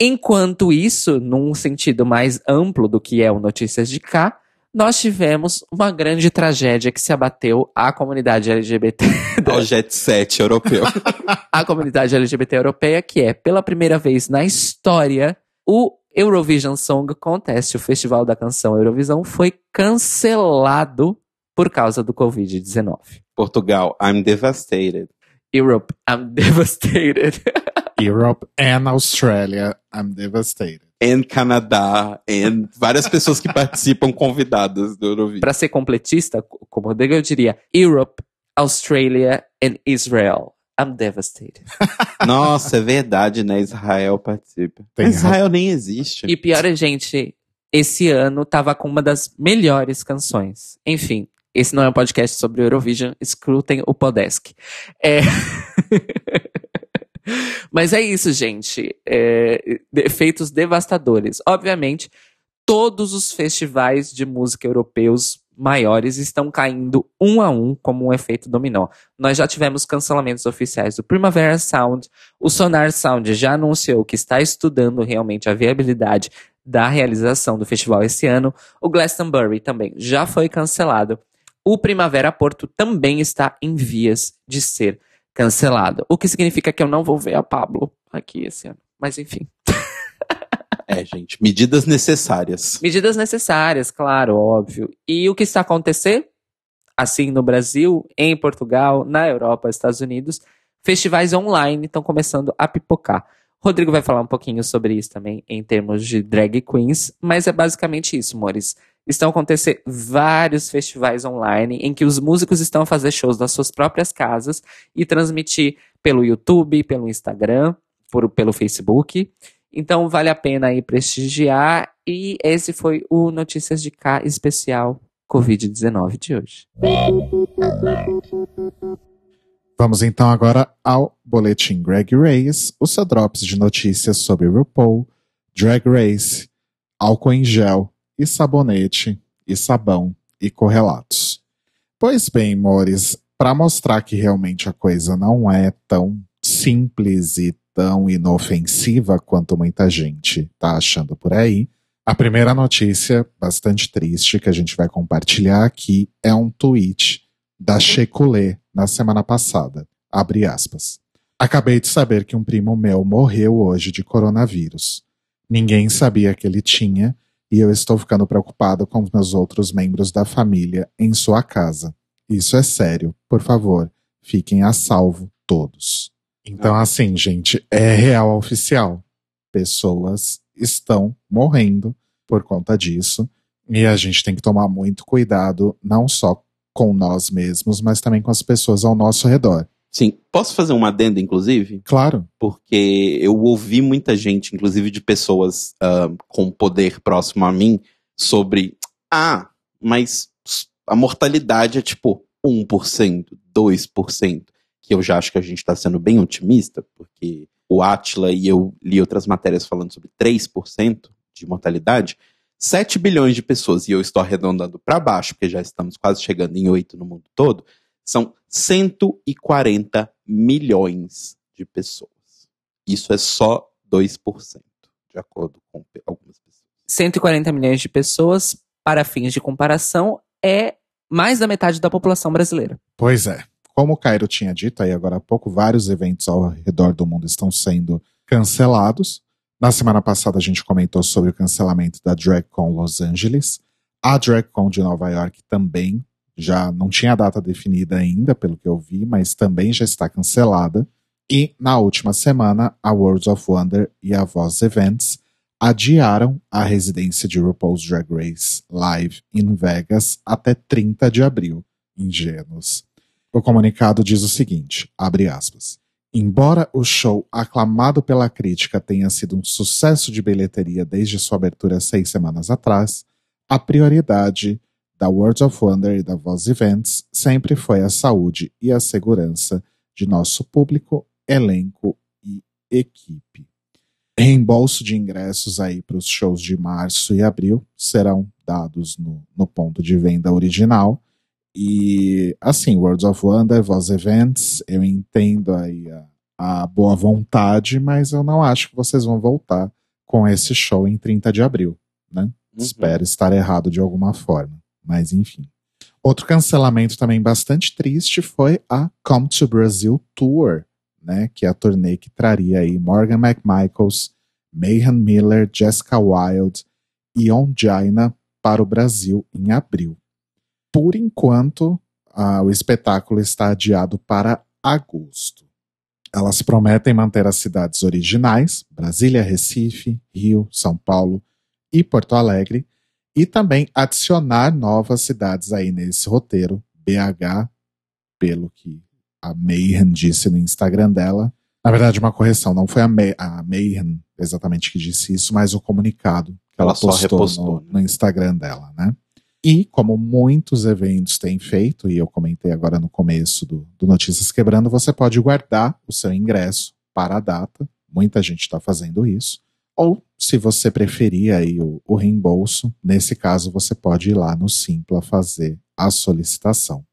Enquanto isso, num sentido mais amplo do que é o Notícias de Cá, nós tivemos uma grande tragédia que se abateu à comunidade LGBT. Ao Jet Set europeu. a comunidade LGBT europeia, que é, pela primeira vez na história, o Eurovision Song Contest, o Festival da Canção Eurovisão, foi cancelado por causa do Covid-19. Portugal, I'm devastated. Europe, I'm devastated. Europe and Australia, I'm devastated. And Canadá, and várias pessoas que participam convidadas do Eurovision. Para ser completista, como eu diria Europe, Australia and Israel. I'm devastated. Nossa, é verdade, né? Israel participa. Tem Israel nem existe. E pior é, gente, esse ano tava com uma das melhores canções. Enfim, esse não é um podcast sobre Eurovision, escutem o Podesk. É... Mas é isso, gente. É... Efeitos devastadores. Obviamente, todos os festivais de música europeus maiores estão caindo um a um como um efeito dominó. Nós já tivemos cancelamentos oficiais do Primavera Sound, o Sonar Sound já anunciou que está estudando realmente a viabilidade da realização do festival esse ano, o Glastonbury também já foi cancelado. O Primavera Porto também está em vias de ser cancelado, o que significa que eu não vou ver a Pablo aqui esse ano. Mas enfim. É, gente, medidas necessárias. Medidas necessárias, claro, óbvio. E o que está acontecendo? Assim no Brasil, em Portugal, na Europa, Estados Unidos, festivais online estão começando a pipocar. Rodrigo vai falar um pouquinho sobre isso também em termos de drag queens, mas é basicamente isso, amores. Estão acontecendo vários festivais online em que os músicos estão a fazer shows das suas próprias casas e transmitir pelo YouTube, pelo Instagram, por, pelo Facebook. Então vale a pena aí prestigiar. E esse foi o Notícias de Cá especial Covid-19 de hoje. Vamos então agora ao boletim Greg Race, o seu drops de notícias sobre RuPaul, Drag Race, álcool em gel e sabonete e sabão e correlatos. Pois bem, amores, para mostrar que realmente a coisa não é tão simples e tão inofensiva quanto muita gente tá achando por aí, a primeira notícia, bastante triste, que a gente vai compartilhar aqui é um tweet da Checulé na semana passada. Abre aspas. Acabei de saber que um primo meu morreu hoje de coronavírus. Ninguém sabia que ele tinha e eu estou ficando preocupado com os meus outros membros da família em sua casa. Isso é sério. Por favor, fiquem a salvo todos. Então, assim, gente, é real oficial. Pessoas estão morrendo por conta disso. E a gente tem que tomar muito cuidado, não só com nós mesmos, mas também com as pessoas ao nosso redor. Sim. Posso fazer uma adenda, inclusive? Claro. Porque eu ouvi muita gente, inclusive de pessoas uh, com poder próximo a mim, sobre. Ah, mas a mortalidade é tipo 1%, 2%. Que eu já acho que a gente está sendo bem otimista, porque o Atila e eu li outras matérias falando sobre 3% de mortalidade. 7 bilhões de pessoas, e eu estou arredondando para baixo, porque já estamos quase chegando em 8 no mundo todo, são 140 milhões de pessoas. Isso é só 2%, de acordo com algumas pessoas. 140 milhões de pessoas, para fins de comparação, é mais da metade da população brasileira. Pois é. Como o Cairo tinha dito aí agora há pouco, vários eventos ao redor do mundo estão sendo cancelados. Na semana passada a gente comentou sobre o cancelamento da DragCon Los Angeles. A DragCon de Nova York também já não tinha data definida ainda, pelo que eu vi, mas também já está cancelada. E na última semana, a Worlds of Wonder e a Voz Events adiaram a residência de RuPaul's Drag Race Live em Vegas até 30 de abril. Ingênuos. O comunicado diz o seguinte, abre aspas. Embora o show, aclamado pela crítica, tenha sido um sucesso de bilheteria desde sua abertura seis semanas atrás, a prioridade da World of Wonder e da Voz Events sempre foi a saúde e a segurança de nosso público, elenco e equipe. Reembolso de ingressos aí para os shows de março e abril serão dados no, no ponto de venda original. E assim, World of Wonder, Voz Events, eu entendo aí a, a boa vontade, mas eu não acho que vocês vão voltar com esse show em 30 de abril, né? Uhum. Espero estar errado de alguma forma, mas enfim. Outro cancelamento também bastante triste foi a Come to Brazil Tour, né? Que é a turnê que traria aí Morgan McMichaels, Mayhem Miller, Jessica Wilde e Onjaina para o Brasil em abril. Por enquanto, o espetáculo está adiado para agosto. Elas prometem manter as cidades originais, Brasília, Recife, Rio, São Paulo e Porto Alegre, e também adicionar novas cidades aí nesse roteiro, BH, pelo que a Mayhem disse no Instagram dela. Na verdade, uma correção, não foi a, May a Mayhem exatamente que disse isso, mas o comunicado que ela, ela postou no, né? no Instagram dela, né? E como muitos eventos têm feito, e eu comentei agora no começo do, do Notícias Quebrando, você pode guardar o seu ingresso para a data. Muita gente está fazendo isso. Ou, se você preferir aí o, o reembolso, nesse caso você pode ir lá no Simpla fazer a solicitação.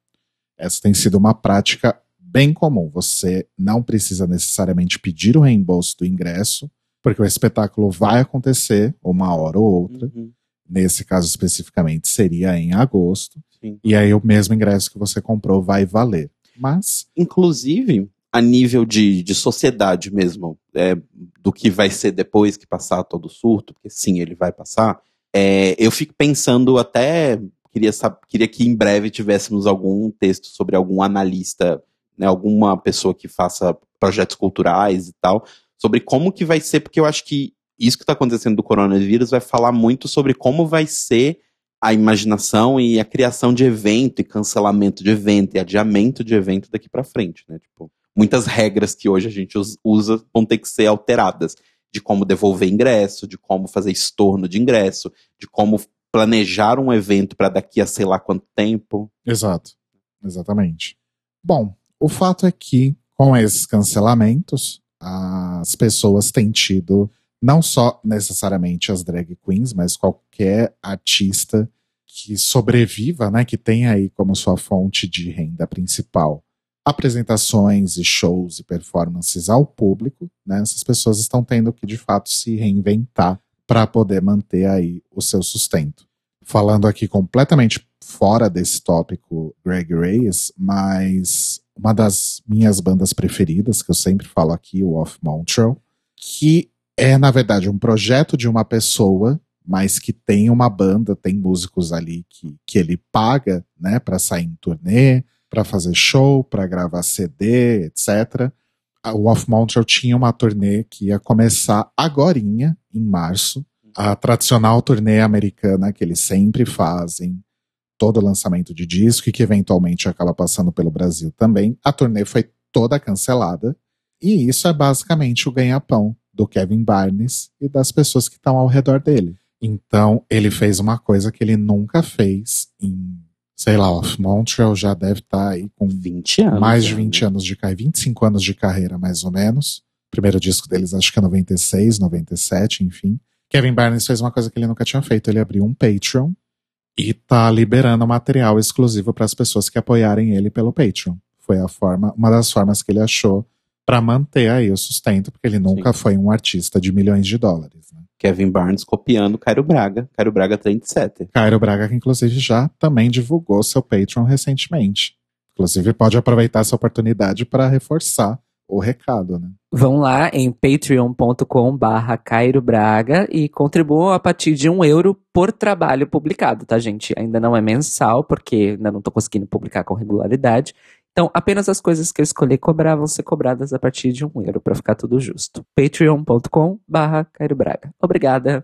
Essa tem sido uma prática bem comum. Você não precisa necessariamente pedir o reembolso do ingresso, porque o espetáculo vai acontecer uma hora ou outra. Uhum. Nesse caso especificamente seria em agosto. Sim. E aí o mesmo ingresso que você comprou vai valer. Mas. Inclusive, a nível de, de sociedade mesmo, é, do que vai ser depois que passar todo o surto, porque sim, ele vai passar, é, eu fico pensando até. Queria, queria que em breve tivéssemos algum texto sobre algum analista, né, alguma pessoa que faça projetos culturais e tal, sobre como que vai ser, porque eu acho que isso que está acontecendo do coronavírus vai falar muito sobre como vai ser a imaginação e a criação de evento e cancelamento de evento e adiamento de evento daqui para frente, né? Tipo, muitas regras que hoje a gente usa vão ter que ser alteradas, de como devolver ingresso, de como fazer estorno de ingresso, de como planejar um evento para daqui a sei lá quanto tempo. Exato. Exatamente. Bom, o fato é que com esses cancelamentos, as pessoas têm tido não só necessariamente as drag queens, mas qualquer artista que sobreviva, né, que tenha aí como sua fonte de renda principal apresentações e shows e performances ao público, né, essas pessoas estão tendo que de fato se reinventar para poder manter aí o seu sustento. Falando aqui completamente fora desse tópico Greg Reyes, mas uma das minhas bandas preferidas, que eu sempre falo aqui, o Off Montreal, que é, na verdade, um projeto de uma pessoa, mas que tem uma banda, tem músicos ali que, que ele paga, né, para sair em turnê, para fazer show, para gravar CD, etc. O Off Montreal tinha uma turnê que ia começar agorinha, em março, a tradicional turnê americana que eles sempre fazem, todo lançamento de disco e que eventualmente acaba passando pelo Brasil também. A turnê foi toda cancelada e isso é basicamente o ganha-pão do Kevin Barnes e das pessoas que estão ao redor dele. Então, ele fez uma coisa que ele nunca fez em, sei lá, Off Montreal já deve estar tá aí com 20 anos, mais de 20 né? anos de carreira, 25 anos de carreira, mais ou menos. O primeiro disco deles acho que é 96, 97, enfim. Kevin Barnes fez uma coisa que ele nunca tinha feito, ele abriu um Patreon e tá liberando material exclusivo para as pessoas que apoiarem ele pelo Patreon. Foi a forma, uma das formas que ele achou para manter aí o sustento, porque ele nunca Sim. foi um artista de milhões de dólares. Né? Kevin Barnes copiando Cairo Braga, Cairo Braga 37. Cairo Braga, que inclusive já também divulgou seu Patreon recentemente. Inclusive, pode aproveitar essa oportunidade para reforçar o recado, né? Vão lá em patreon.com barra Cairo Braga e contribuam a partir de um euro por trabalho publicado, tá, gente? Ainda não é mensal, porque ainda não tô conseguindo publicar com regularidade. Então, apenas as coisas que eu escolhi cobrar vão ser cobradas a partir de um euro, para ficar tudo justo. patreon.com barra Cairo Braga. Obrigada.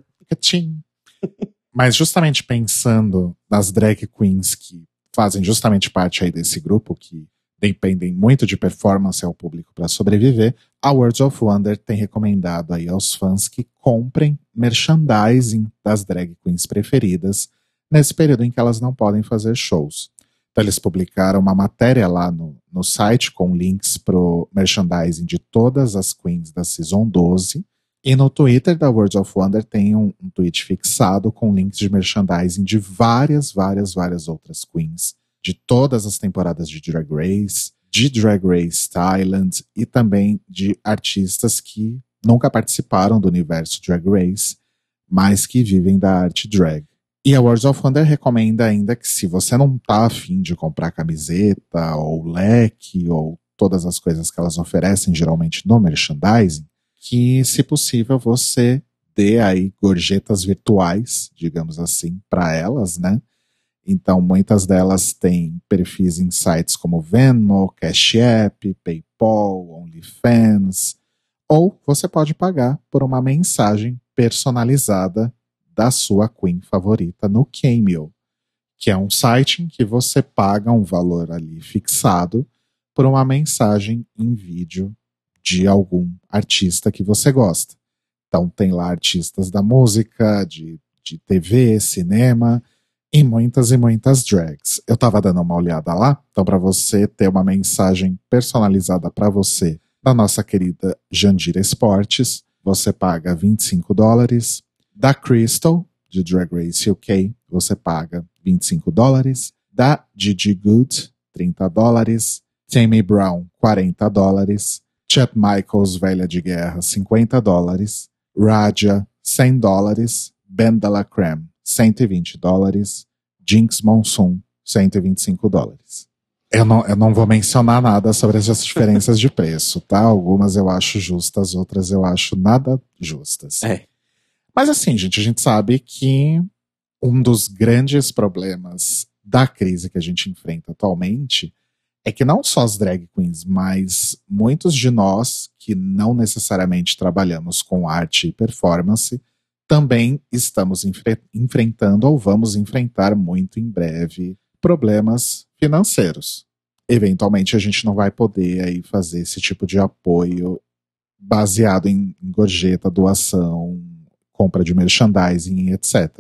Mas justamente pensando nas drag queens que fazem justamente parte aí desse grupo, que dependem muito de performance ao público para sobreviver, a Words of Wonder tem recomendado aí aos fãs que comprem merchandising das drag queens preferidas nesse período em que elas não podem fazer shows. Então, eles publicaram uma matéria lá no, no site com links para o merchandising de todas as queens da Season 12. E no Twitter da World of Wonder tem um, um tweet fixado com links de merchandising de várias, várias, várias outras queens. De todas as temporadas de Drag Race, de Drag Race Thailand e também de artistas que nunca participaram do universo Drag Race, mas que vivem da arte drag. E a World of Wonder recomenda ainda que se você não tá afim de comprar camiseta ou leque ou todas as coisas que elas oferecem geralmente no merchandising, que se possível você dê aí gorjetas virtuais, digamos assim, para elas, né? Então muitas delas têm perfis em sites como Venmo, Cash App, PayPal, OnlyFans, ou você pode pagar por uma mensagem personalizada da sua Queen favorita no Cameo, que é um site em que você paga um valor ali fixado por uma mensagem em vídeo de algum artista que você gosta. Então tem lá artistas da música, de, de TV, cinema e muitas e muitas drags. Eu tava dando uma olhada lá, então para você ter uma mensagem personalizada para você da nossa querida Jandira Esportes, você paga 25 dólares. Da Crystal, de Drag Race UK, você paga 25 dólares. Da Gigi Good, 30 dólares. Tammy Brown, 40 dólares. Chet Michaels, Velha de Guerra, 50 dólares. Raja, 100 dólares. Ben Creme, 120 dólares. Jinx Monsoon, 125 dólares. Eu não, eu não vou mencionar nada sobre essas diferenças de preço, tá? Algumas eu acho justas, outras eu acho nada justas. É. Mas assim, gente, a gente sabe que um dos grandes problemas da crise que a gente enfrenta atualmente é que não só as drag queens, mas muitos de nós que não necessariamente trabalhamos com arte e performance também estamos enfre enfrentando ou vamos enfrentar muito em breve problemas financeiros. Eventualmente a gente não vai poder aí fazer esse tipo de apoio baseado em, gorjeta, doação, compra de merchandising, etc.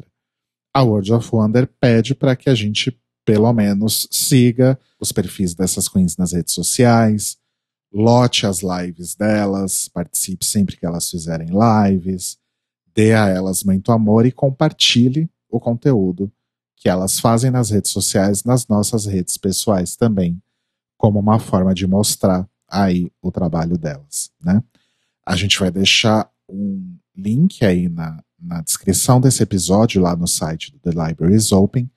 A World of Wonder pede para que a gente pelo menos siga os perfis dessas queens nas redes sociais, lote as lives delas, participe sempre que elas fizerem lives, dê a elas muito amor e compartilhe o conteúdo que elas fazem nas redes sociais, nas nossas redes pessoais também, como uma forma de mostrar aí o trabalho delas, né? A gente vai deixar um link aí na, na descrição desse episódio lá no site do The Libraries Open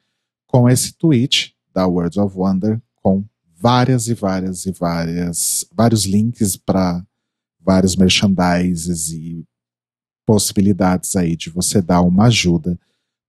com esse tweet da Words of Wonder com várias e várias e várias vários links para vários merchandises e possibilidades aí de você dar uma ajuda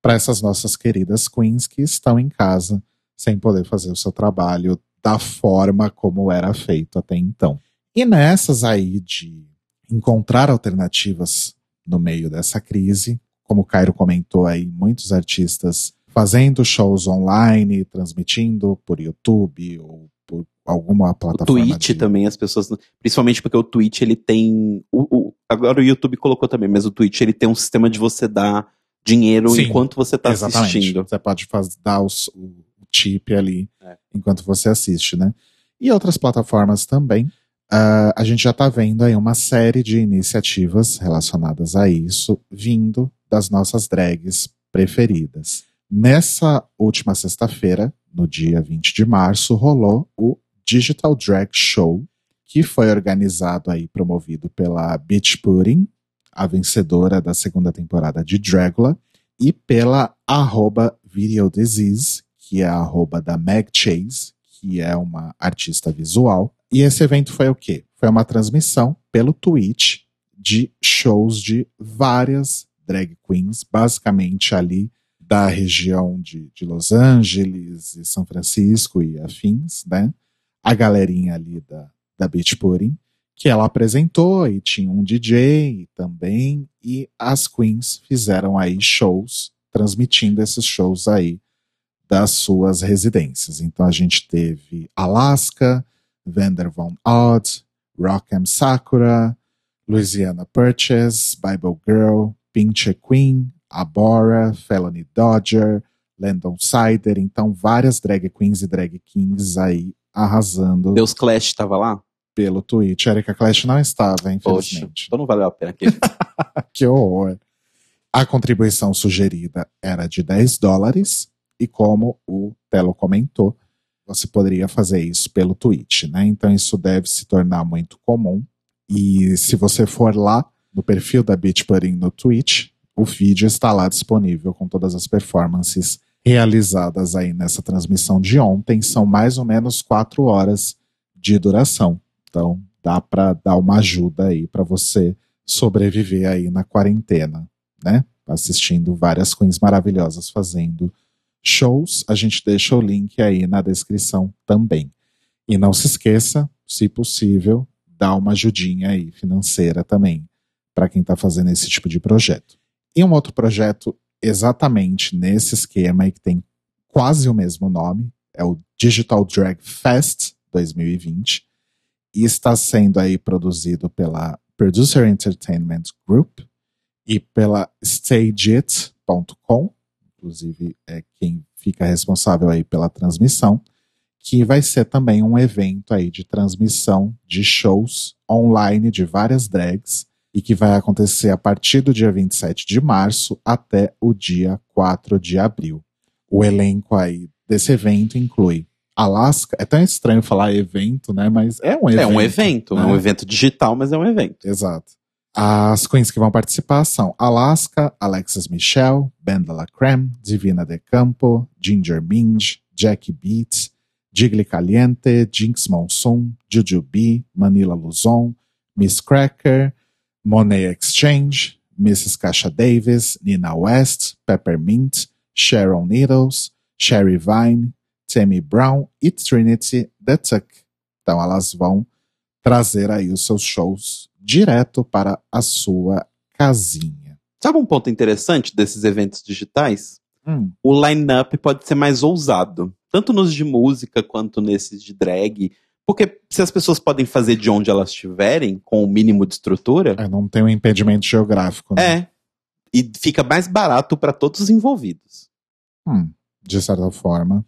para essas nossas queridas queens que estão em casa sem poder fazer o seu trabalho da forma como era feito até então. E nessas aí de encontrar alternativas no meio dessa crise, como o Cairo comentou aí, muitos artistas fazendo shows online, transmitindo por YouTube ou por alguma plataforma. O Twitch de... também, as pessoas. Principalmente porque o Twitch ele tem. O, o, agora o YouTube colocou também, mas o Twitch ele tem um sistema de você dar dinheiro Sim, enquanto você está assistindo. Você pode faz, dar os- o, chip ali É. enquanto você assiste, né? E outras plataformas também. Ah, a gente já está vendo aí uma série de iniciativas relacionadas a isso vindo das nossas drags preferidas. Nessa última sexta-feira, no dia 20 de março, rolou o Digital Drag Show, que foi organizado aí, promovido pela Beach Pudding, a vencedora da segunda temporada de Dragula, e pela arroba Video Disease, que é a arroba da Meg Chase, que é uma artista visual. E esse evento foi o quê? Foi uma transmissão pelo Twitch de shows de várias drag queens, basicamente ali da região de, de Los Angeles e São Francisco e afins, né? A galerinha ali da, da Beach Pudding, que ela apresentou e tinha um DJ também, e as queens fizeram aí shows, transmitindo esses shows aí das suas residências. Então a gente teve Alaska, Vander Von Odd, Rockham Sakura, Louisiana Purchase, Bible Girl, Pinche Queen, Abora, Felony Dodger, Landon Sider, então várias drag queens e drag kings aí arrasando Deus Clash tava lá? pelo Twitch. Erika Clash não estava, Poxa, infelizmente. então não valeu a pena. aqui. Que horror. A contribuição sugerida era de 10 dólares, e como o Telo comentou, você poderia fazer isso pelo Twitch, né? Então isso deve se tornar muito comum. E se você for lá no perfil da Beach no Twitch, o vídeo está lá disponível com todas as performances realizadas aí nessa transmissão de ontem. São mais ou menos quatro horas de duração. Então dá para dar uma ajuda aí para você sobreviver aí na quarentena, né? Assistindo várias queens maravilhosas fazendo shows. A gente deixa o link aí na descrição também. E não se esqueça, se possível, dá uma ajudinha aí financeira também para quem está fazendo esse tipo de projeto. E um outro projeto exatamente nesse esquema e que tem quase o mesmo nome, é o Digital Drag Fest 2020 e está sendo aí produzido pela Producer Entertainment Group e pela Stageit.com, inclusive é quem fica responsável aí pela transmissão, que vai ser também um evento aí de transmissão de shows online de várias drags e que vai acontecer a partir do dia 27 de março até o dia 4 de abril. O elenco aí desse evento inclui Alaska, é tão estranho falar evento, né? Mas é um evento. É um evento, é né? um evento digital, mas é um evento. Exato. As queens que vão participar são Alaska, Alexis Michelle, Ben de la Creme, Divina de Campo, Ginger Minge, Jackie Beats, Jiggly Caliente, Jinx Monsoon, Jujubee, Manila Luzon, Miss Cracker, Monet Exchange, Mrs. Kasha Davis, Nina West, Peppermint, Sharon Needles, Sherry Vine, Tammy Brown e Trinity The Tuck. Então elas vão trazer aí os seus shows direto para a sua casinha. Sabe um ponto interessante desses eventos digitais? Hum, O line-up pode ser mais ousado, tanto nos de música quanto nesses de drag. Porque se as pessoas podem fazer de onde elas estiverem, com o mínimo de estrutura, é, não tem um impedimento geográfico, né? é. E fica mais barato para todos os envolvidos. Hum, de certa forma.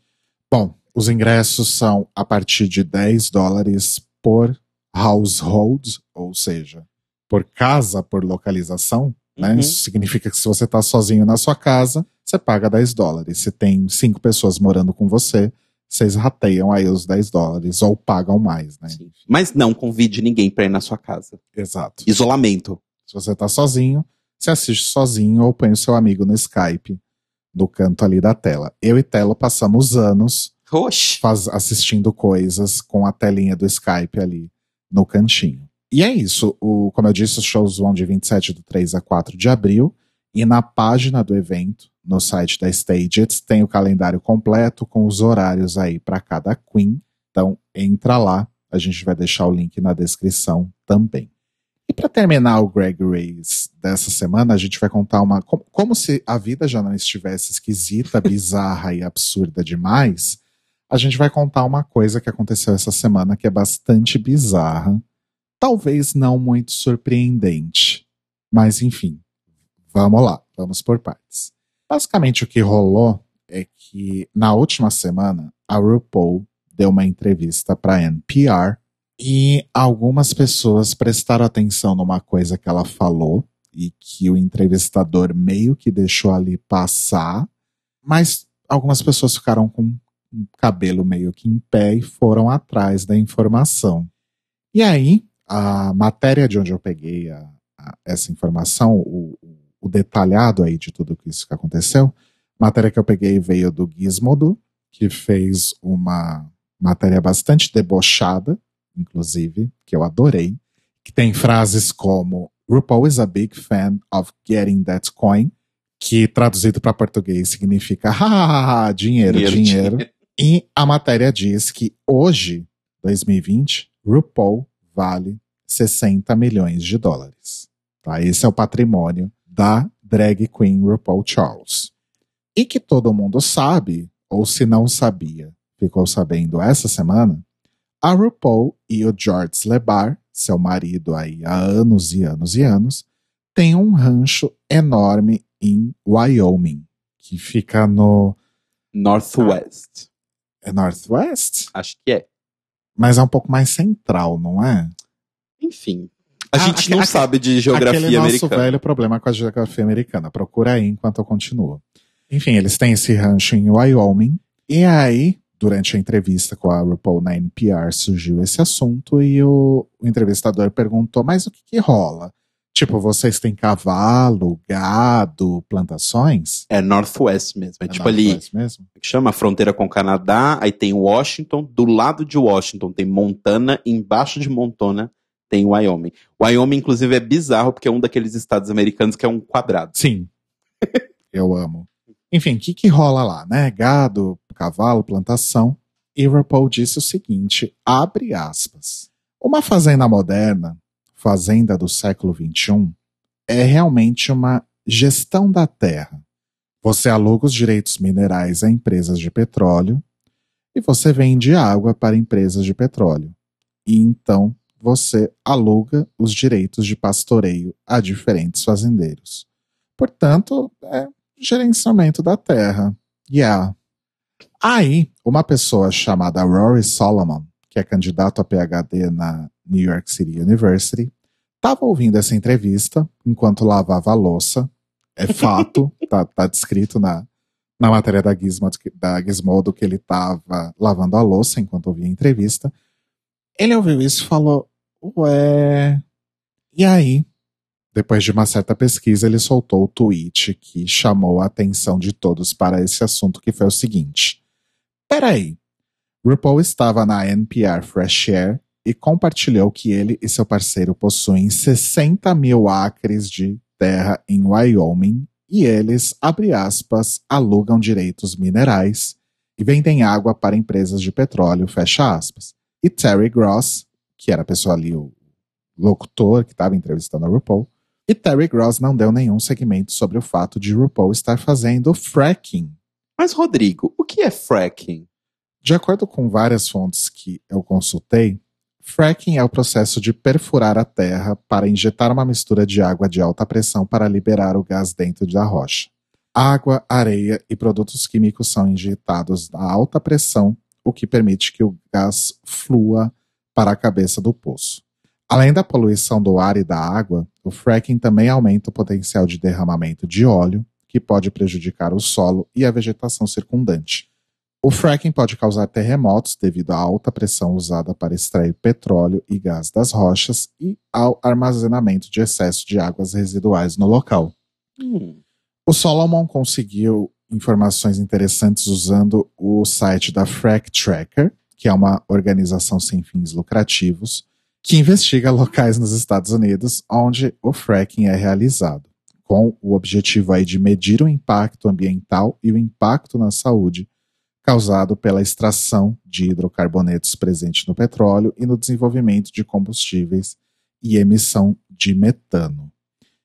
Bom, os ingressos são a partir de 10 dólares por household, ou seja, por casa, por localização. Né? Uhum. Isso significa que se você está sozinho na sua casa, você paga 10 dólares. Se tem cinco pessoas morando com você, vocês rateiam aí os 10 dólares ou pagam mais, né? Sim. Mas não convide ninguém para ir na sua casa. Exato. Isolamento. Se você tá sozinho, você assiste sozinho ou põe o seu amigo no Skype, no canto ali da tela. Eu e Telo passamos anos faz- assistindo coisas com a telinha do Skype ali no cantinho. E é isso. O, como eu disse, os shows vão de 27 do 3 a 4 de abril. E na página do evento, no site da Stageit, tem o calendário completo com os horários aí para cada Queen. Então, entra lá. A gente vai deixar o link na descrição também. E para terminar o Greg Race dessa semana, a gente vai contar uma. Como, como se a vida já não estivesse esquisita, bizarra e absurda demais, a gente vai contar uma coisa que aconteceu essa semana que é bastante bizarra. Talvez não muito surpreendente. Mas enfim, vamos lá, vamos por partes. Basicamente o que rolou é que na última semana a RuPaul deu uma entrevista para NPR e algumas pessoas prestaram atenção numa coisa que ela falou e que o entrevistador meio que deixou ali passar, mas algumas pessoas ficaram com cabelo meio que em pé e foram atrás da informação. E aí, a matéria de onde eu peguei a- a- essa informação, o, o detalhado aí de tudo isso que aconteceu, matéria que eu peguei veio do Gizmodo, que fez uma matéria bastante debochada, inclusive, que eu adorei, que tem frases como RuPaul is a big fan of getting that coin, que traduzido para português significa ha, dinheiro, dinheiro. E a matéria diz que hoje, 2020, RuPaul vale 60 milhões de dólares. Tá? Esse é o patrimônio da drag queen RuPaul Charles. E que todo mundo sabe, ou se não sabia, ficou sabendo essa semana, a RuPaul e o George LeBar, seu marido aí há anos e anos e anos, têm um rancho enorme em Wyoming, que fica no Northwest. É Northwest? Acho que é. Mas é um pouco mais central, não é? Enfim. A Ah, gente aque- não aque- sabe de geografia Aquele nosso americana. velho problema com a geografia americana. Procura aí enquanto eu continuo. Enfim, eles têm esse rancho em Wyoming. E aí, durante a entrevista com a RuPaul na NPR, surgiu esse assunto e o, o entrevistador perguntou, mas o que, que rola? Tipo, vocês têm cavalo, gado, plantações? É Northwest mesmo. É, tipo ali, Northwest mesmo? que chama a fronteira com o Canadá, aí tem Washington, do lado de Washington tem Montana, embaixo de Montana tem Wyoming. Wyoming, inclusive, é bizarro porque é um daqueles estados americanos que é um quadrado. Sim. Eu amo. Enfim, o que, que rola lá, né? Gado, cavalo, plantação. E RuPaul disse o seguinte: abre aspas. Uma fazenda moderna, fazenda do século XXI, é realmente uma gestão da terra. Você aluga os direitos minerais a empresas de petróleo e você vende água para empresas de petróleo. E então você aluga os direitos de pastoreio a diferentes fazendeiros. Portanto, é gerenciamento da terra. Yeah. Aí, uma pessoa chamada Rory Solomon, que é candidato a PhD na New York City University, estava ouvindo essa entrevista enquanto lavava a louça. É fato, tá, tá descrito na, na matéria da Gizmodo, da Gizmodo que ele estava lavando a louça enquanto ouvia a entrevista. Ele ouviu isso e falou: Ué. E aí, depois de uma certa pesquisa, ele soltou o tweet que chamou a atenção de todos para esse assunto, que foi o seguinte: Peraí, RuPaul estava na NPR Fresh Air e compartilhou que ele e seu parceiro possuem 60 mil acres de terra em Wyoming e eles, abre aspas, alugam direitos minerais e vendem água para empresas de petróleo, fecha aspas. E Terry Gross, que era a pessoa ali, o locutor que estava entrevistando a RuPaul, e Terry Gross não deu nenhum segmento sobre o fato de RuPaul estar fazendo fracking. Mas, Rodrigo, o que é fracking? De acordo com várias fontes que eu consultei, fracking é o processo de perfurar a terra para injetar uma mistura de água de alta pressão para liberar o gás dentro da rocha. Água, areia e produtos químicos são injetados a alta pressão, o que permite que o gás flua para a cabeça do poço. Além da poluição do ar e da água, o fracking também aumenta o potencial de derramamento de óleo, que pode prejudicar o solo e a vegetação circundante. O fracking pode causar terremotos devido à alta pressão usada para extrair petróleo e gás das rochas e ao armazenamento de excesso de águas residuais no local. Hum. O Solomon conseguiu informações interessantes usando o site da Frack Tracker, que é uma organização sem fins lucrativos, que investiga locais nos Estados Unidos onde o fracking é realizado, com o objetivo aí de medir o impacto ambiental e o impacto na saúde causado pela extração de hidrocarbonetos presente no petróleo e no desenvolvimento de combustíveis e emissão de metano.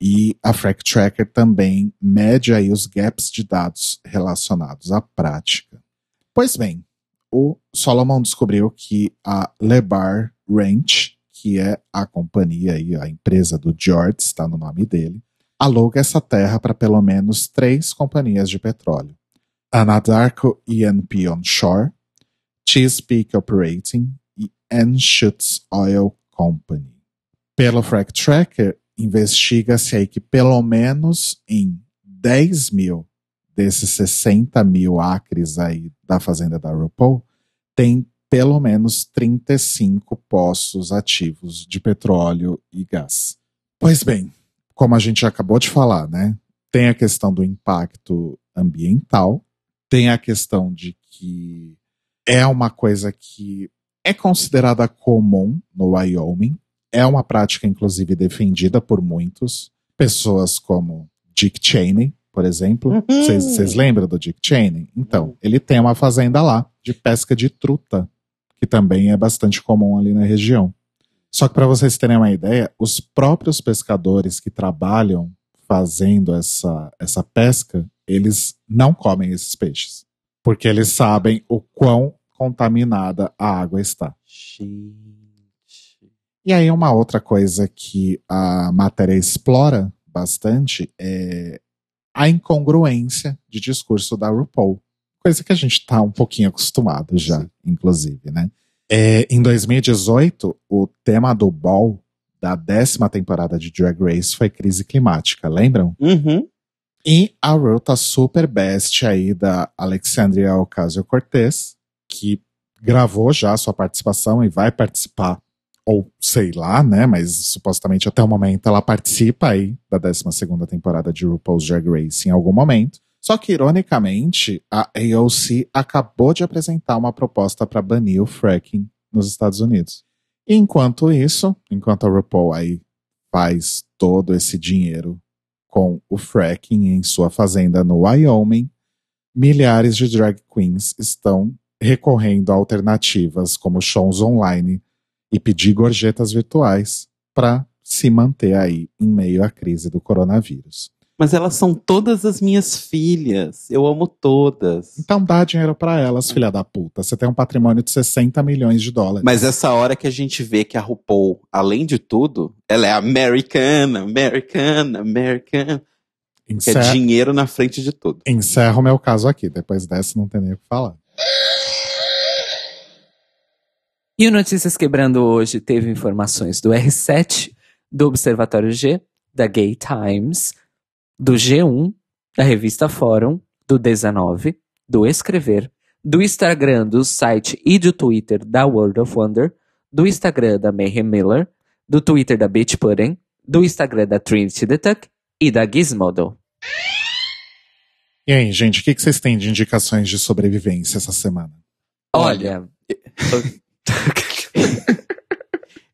E a Frack Tracker também mede aí os gaps de dados relacionados à prática. Pois bem, o Solomon descobriu que a Lebar Ranch, que é a companhia aí, a empresa do George, está no nome dele, aluga essa terra para pelo menos três companhias de petróleo. Anadarko E&P Onshore, Chesapeake Operating e Anschutz Oil Company. Pelo Frack Tracker, investiga-se aí que pelo menos em 10 mil desses 60 mil acres aí da fazenda da RuPaul, tem pelo menos 35 poços ativos de petróleo e gás. Pois bem, como a gente acabou de falar, né? Tem a questão do impacto ambiental, tem a questão de que é uma coisa que é considerada comum no Wyoming, é uma prática inclusive defendida por muitos, pessoas como Dick Cheney, por exemplo. Vocês lembram do Dick Cheney? Então, ele tem uma fazenda lá de pesca de truta, que também é bastante comum ali na região. Só que para vocês terem uma ideia, os próprios pescadores que trabalham fazendo essa, essa pesca, eles não comem esses peixes. Porque eles sabem o quão contaminada a água está. Gente. E aí, uma outra coisa que a matéria explora bastante é a incongruência de discurso da RuPaul Coisa que a gente tá um pouquinho acostumado já, Sim. inclusive, né? É, em 2018, o tema do Ball da décima temporada de Drag Race foi crise climática, lembram? Uhum. E a Ru tá super best aí da Alexandria Ocasio-Cortez, que gravou já sua participação e vai participar, ou sei lá, né? Mas supostamente até o momento ela participa aí da 12 temporada de RuPaul's Drag Race em algum momento. Só que, ironicamente, a AOC acabou de apresentar uma proposta para banir o fracking nos Estados Unidos. Enquanto isso, enquanto a RuPaul aí faz todo esse dinheiro com o fracking em sua fazenda no Wyoming, milhares de drag queens estão recorrendo a alternativas como shows online e pedir gorjetas virtuais para se manter aí em meio à crise do coronavírus. Mas elas são todas as minhas filhas. Eu amo todas. Então dá dinheiro para elas, filha da puta. Você tem um patrimônio de 60 milhões de dólares. Mas essa hora que a gente vê que a RuPaul, além de tudo, ela é americana, americana, americana. Encerra... Que é dinheiro na frente de tudo. Encerro o meu caso aqui. Depois dessa não tem nem o que falar. E o Notícias Quebrando hoje teve informações do R7, do Observatório G, da Gay Times, do G1, da revista Fórum, do 19, do Escrever, do Instagram do site e do Twitter da World of Wonder, do Instagram da Mayhem Miller, do Twitter da Bitch Pudding, do Instagram da Trinity the Tuck e da Gizmodo. E aí, gente, o que, que vocês têm de indicações de sobrevivência essa semana? Olha.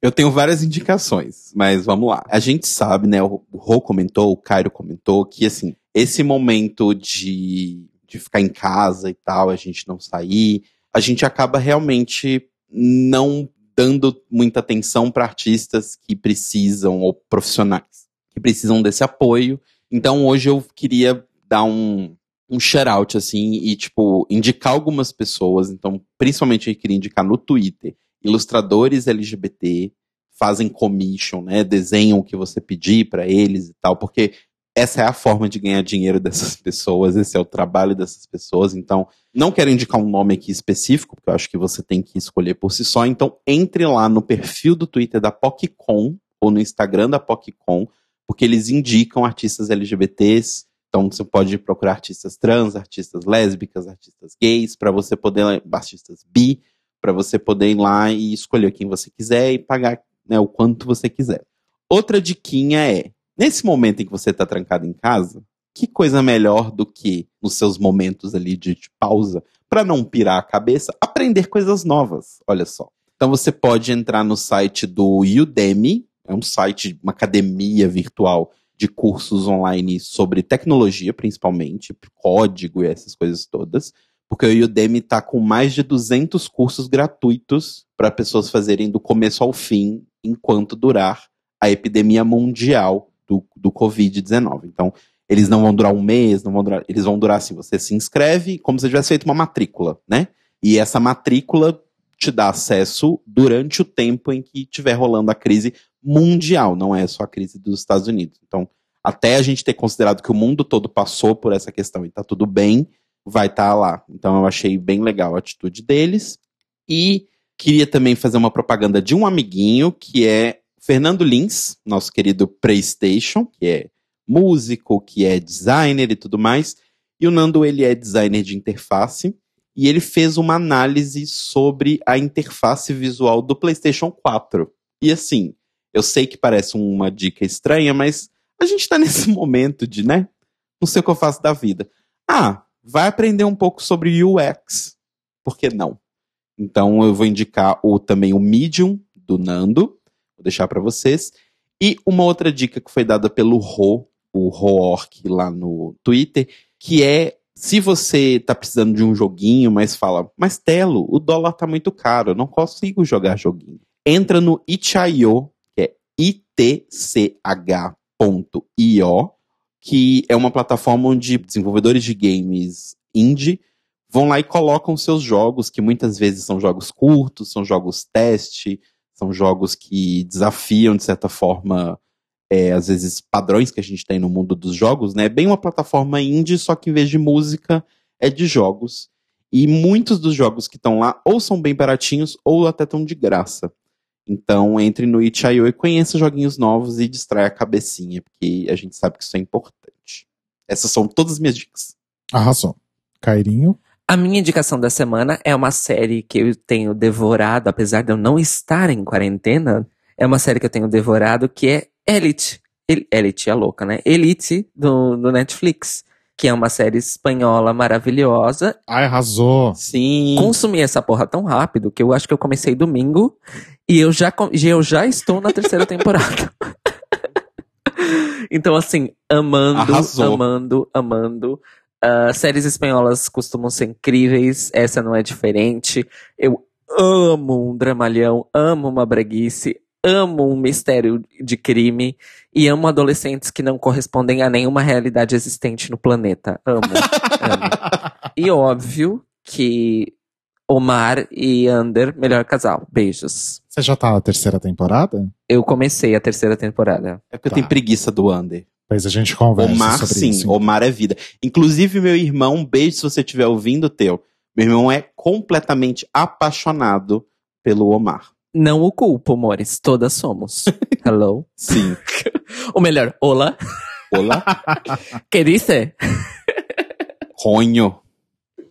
Eu tenho várias indicações, mas vamos lá. A gente sabe, né? O Rô comentou, o Cairo comentou que, assim, esse momento de, de ficar em casa e tal, a gente não sair, a gente acaba realmente não dando muita atenção para artistas que precisam, ou profissionais, que precisam desse apoio. Então, hoje eu queria dar um, um shout-out, assim, e, tipo, indicar algumas pessoas. Então, principalmente eu queria indicar no Twitter ilustradores LGBT fazem commission, né? Desenham o que você pedir para eles e tal, porque essa é a forma de ganhar dinheiro dessas pessoas, esse é o trabalho dessas pessoas. Então, não quero indicar um nome aqui específico, porque eu acho que você tem que escolher por si só. Então, entre lá no perfil do Twitter da PocCon ou no Instagram da PocCon, porque eles indicam artistas LGBTs então você pode procurar artistas trans, artistas lésbicas, artistas gays, para você poder, artistas bi, para você poder ir lá e escolher quem você quiser e pagar né, o quanto você quiser. Outra diquinha é, nesse momento em que você está trancado em casa, que coisa melhor do que nos seus momentos ali de, de pausa, para não pirar a cabeça, aprender coisas novas, olha só. Então você pode entrar no site do Udemy, é um site, uma academia virtual de cursos online sobre tecnologia, principalmente, código e essas coisas todas, porque o Udemy está com mais de 200 cursos gratuitos para pessoas fazerem do começo ao fim, enquanto durar a epidemia mundial do, do Covid-19. Então, eles não vão durar um mês, não vão durar, eles vão durar assim, você se inscreve como se tivesse feito uma matrícula, né? E essa matrícula te dá acesso durante o tempo em que estiver rolando a crise mundial, não é só a crise dos Estados Unidos. Então, até a gente ter considerado que o mundo todo passou por essa questão e tá tudo bem, vai estar tá lá. Então eu achei bem legal a atitude deles. E queria também fazer uma propaganda de um amiguinho que é Fernando Lins, nosso querido PlayStation, que é músico, que é designer e tudo mais. E o Nando, ele é designer de interface e ele fez uma análise sobre a interface visual do PlayStation 4. E assim, eu sei que parece uma dica estranha, mas a gente tá nesse momento de, né? Não sei o que eu faço da vida. Ah, vai aprender um pouco sobre UX. Por que não? Então eu vou indicar o, também o Medium do Nando. Vou deixar para vocês. E uma outra dica que foi dada pelo Ro, o Roork lá no Twitter, que é se você tá precisando de um joguinho, mas fala, mas Telo, o dólar tá muito caro, eu não consigo jogar joguinho. Entra no itch.io, que é itch.io, que é uma plataforma onde desenvolvedores de games indie vão lá e colocam seus jogos, que muitas vezes são jogos curtos, são jogos teste, são jogos que desafiam, de certa forma, é, às vezes, padrões que a gente tem no mundo dos jogos, né? É bem uma plataforma indie, só que em vez de música, é de jogos. E muitos dos jogos que estão lá ou são bem baratinhos ou até estão de graça. Então entre no itch.io e conheça joguinhos novos e distraia a cabecinha, porque a gente sabe que isso é importante. Essas são todas as minhas dicas. Arrasou. Cairinho? A minha indicação da semana é uma série que eu tenho devorado, apesar de eu não estar em quarentena. É uma série que eu tenho devorado que é Elite. El- Elite, é louca, né? Elite do, do Netflix. Que é uma série espanhola maravilhosa. Ai, arrasou. Sim. Consumi essa porra tão rápido que eu acho que eu comecei domingo e eu já, com- eu já estou na terceira temporada. então, assim, amando, Arrasou. amando, amando. Ah, séries espanholas costumam ser incríveis, essa não é diferente. Eu amo um dramalhão, amo uma breguice, amo um mistério de crime e amo adolescentes que não correspondem a nenhuma realidade existente no planeta. Amo, amo. E óbvio que Omar e Ander, melhor casal. Beijos. Você já tá na terceira temporada? Eu comecei a terceira temporada. É porque eu Tá. tenho preguiça do Under. Pois a gente conversa Omar, sobre sim. isso. Omar é vida. Inclusive, meu irmão, um beijo se você estiver ouvindo o teu. Meu irmão é completamente apaixonado pelo Omar. Não o culpo, amores. Todas somos. Hello. Sim. Ou melhor, olá. Olá, Que dice? conho.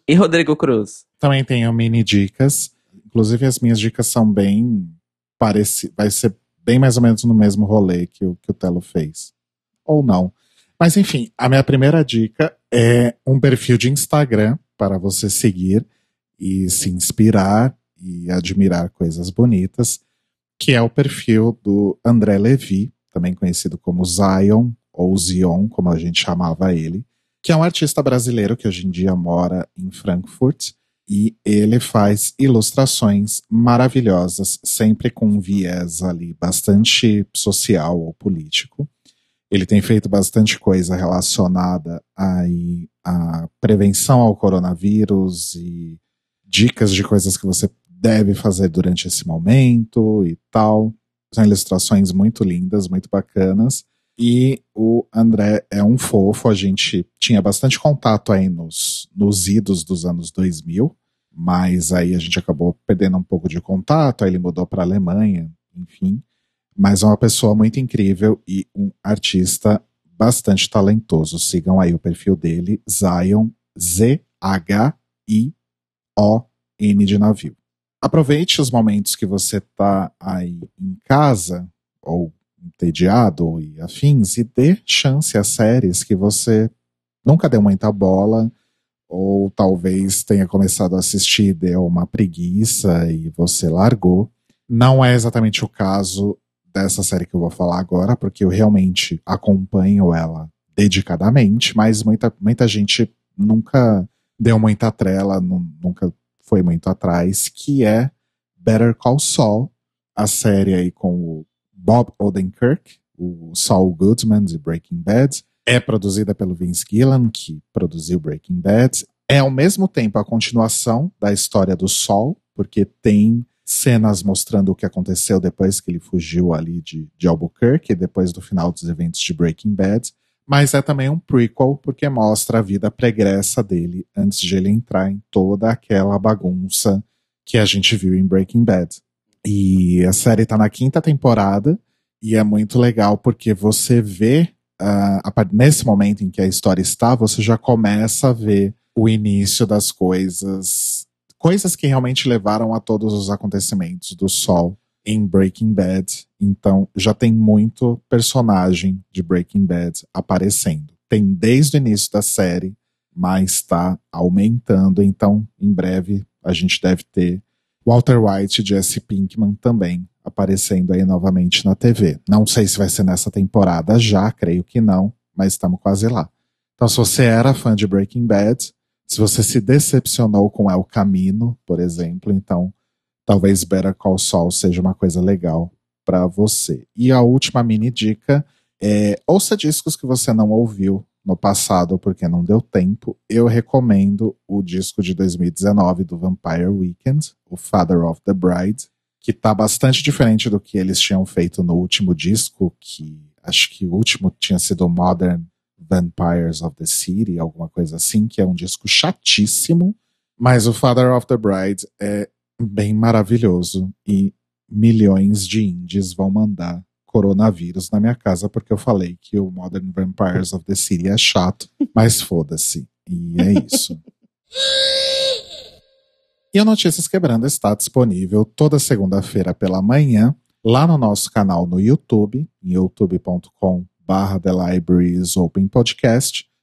E Rodrigo Cruz? Também tenho mini dicas. Inclusive, as minhas dicas são bem parecidas. Vai ser bem mais ou menos no mesmo rolê que o, que o Telo fez. Ou não. Mas enfim, a minha primeira dica é um perfil de Instagram para você seguir e se inspirar e admirar coisas bonitas, que é o perfil do André Levi, também conhecido como Zion, ou Zion, como a gente chamava ele, que é um artista brasileiro que hoje em dia mora em Frankfurt e ele faz ilustrações maravilhosas, sempre com um viés ali bastante social ou político. Ele tem feito bastante coisa relacionada aí à prevenção ao coronavírus e dicas de coisas que você deve fazer durante esse momento e tal. São ilustrações muito lindas, muito bacanas. E o André é um fofo, a gente tinha bastante contato aí nos, nos idos dos anos 2000, mas aí a gente acabou perdendo um pouco de contato, aí ele mudou para Alemanha, enfim. Mas é uma pessoa muito incrível e um artista bastante talentoso. Sigam aí o perfil dele, Zion, Z-H-I-O-N de navio. Aproveite os momentos que você tá aí em casa, ou entediado e afins, e dê chance a séries que você nunca deu muita bola, ou talvez tenha começado a assistir deu uma preguiça e você largou. Não é exatamente o caso dessa série que eu vou falar agora, porque eu realmente acompanho ela dedicadamente, mas muita, muita gente nunca deu muita trela, nu- nunca foi muito atrás, que é Better Call Saul, a série aí com o Bob Odenkirk, o Saul Goodman de Breaking Bad. É produzida pelo Vince Gillan, que produziu Breaking Bad. É ao mesmo tempo a continuação da história do Saul, porque tem cenas mostrando o que aconteceu depois que ele fugiu ali de, de Albuquerque, depois do final dos eventos de Breaking Bad. Mas é também um prequel, porque mostra a vida pregressa dele antes de ele entrar em toda aquela bagunça que a gente viu em Breaking Bad. E a série tá na quinta temporada e é muito legal porque você vê, ah, a nesse momento em que a história está, você já começa a ver o início das coisas, coisas que realmente levaram a todos os acontecimentos do Sol em Breaking Bad. Então já tem muito personagem de Breaking Bad aparecendo. Tem desde o início da série, mas está aumentando. Então, em breve, a gente deve ter Walter White e Jesse Pinkman também aparecendo aí novamente na TV. Não sei se vai ser nessa temporada já, creio que não, mas estamos quase lá. Então, se você era fã de Breaking Bad, se você se decepcionou com El Camino, por exemplo, então talvez Better Call Saul seja uma coisa legal para você. E a última mini dica é ouça discos que você não ouviu no passado porque não deu tempo. Eu recomendo o disco de 2019 do Vampire Weekend, o Father of the Bride, que tá bastante diferente do que eles tinham feito no último disco, que acho que o último tinha sido Modern Vampires of the City, alguma coisa assim, que é um disco chatíssimo. Mas o Father of the Bride é bem maravilhoso e milhões de indies vão mandar coronavírus na minha casa porque eu falei que o Modern Vampires of the City é chato, mas foda-se. E é isso. E o Notícias Quebrando está disponível toda segunda-feira pela manhã lá no nosso canal no YouTube, em youtube.com barra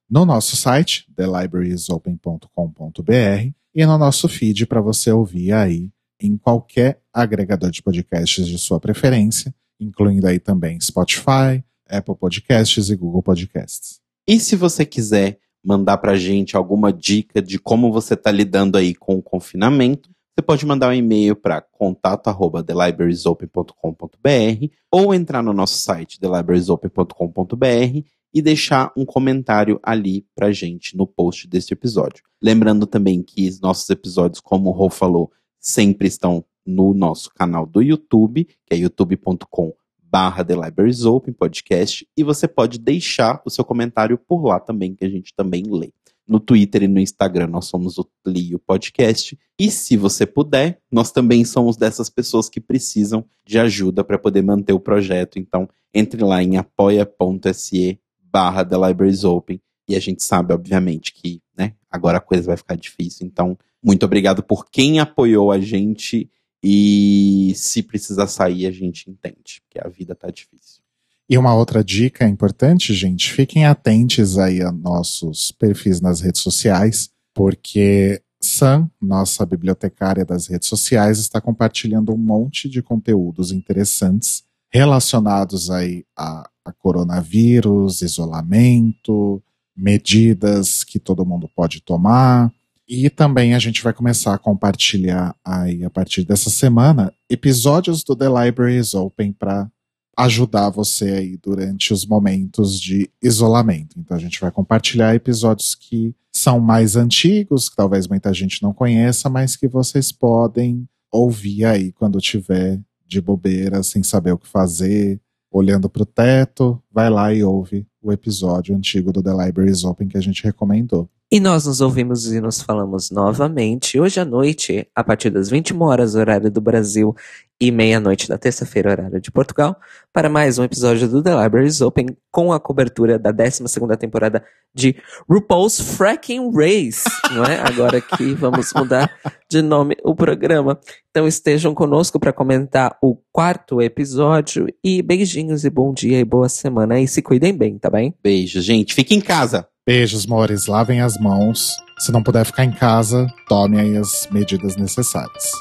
no nosso site, thelibrariesopen.com.br e no nosso feed para você ouvir aí em qualquer agregador de podcasts de sua preferência, incluindo aí também Spotify, Apple Podcasts e Google Podcasts. E se você quiser mandar pra gente alguma dica de como você está lidando aí com o confinamento, você pode mandar um e-mail para contato@thelibrariesopen.com.br ou entrar no nosso site thelibrariesopen.com.br e deixar um comentário ali pra gente no post deste episódio. Lembrando também que os nossos episódios, como o Rô falou, sempre estão no nosso canal do YouTube, que é youtube.com barra The Libraries Open Podcast, e você pode deixar o seu comentário por lá também, que a gente também lê. No Twitter e no Instagram nós somos o Tlio Podcast. E se você puder, nós também somos dessas pessoas que precisam de ajuda para poder manter o projeto. Então, entre lá em apoia.se barra The Libraries Open. E a gente sabe, obviamente, que né, agora a coisa vai ficar difícil. Então, muito obrigado por quem apoiou a gente. E se precisar sair, a gente entende, que a vida tá difícil. E uma outra dica importante, gente, fiquem atentos aí a nossos perfis nas redes sociais, porque Sam, nossa bibliotecária das redes sociais, está compartilhando um monte de conteúdos interessantes relacionados aí a, a coronavírus, isolamento, medidas que todo mundo pode tomar. E também a gente vai começar a compartilhar aí a partir dessa semana episódios do The Libraries Open para ajudar você aí durante os momentos de isolamento. Então a gente vai compartilhar episódios que são mais antigos, que talvez muita gente não conheça, mas que vocês podem ouvir aí quando tiver de bobeira, sem saber o que fazer, olhando para o teto, vai lá e ouve o episódio antigo do The Libraries Open que a gente recomendou. E nós nos ouvimos e nos falamos novamente hoje à noite, a partir das 21 horas, horário do Brasil, e meia-noite da terça-feira, horário de Portugal, para mais um episódio do The Libraries Open com a cobertura da 12 temporada de RuPaul's Fracking Race, não é? Agora que vamos mudar de nome o programa. Então estejam conosco para comentar o quarto episódio e beijinhos e bom dia e boa semana e se cuidem bem, tá bem? Beijo, gente. Fique em casa. Beijos, mores. Lavem as mãos. Se não puder ficar em casa, tome aí as medidas necessárias.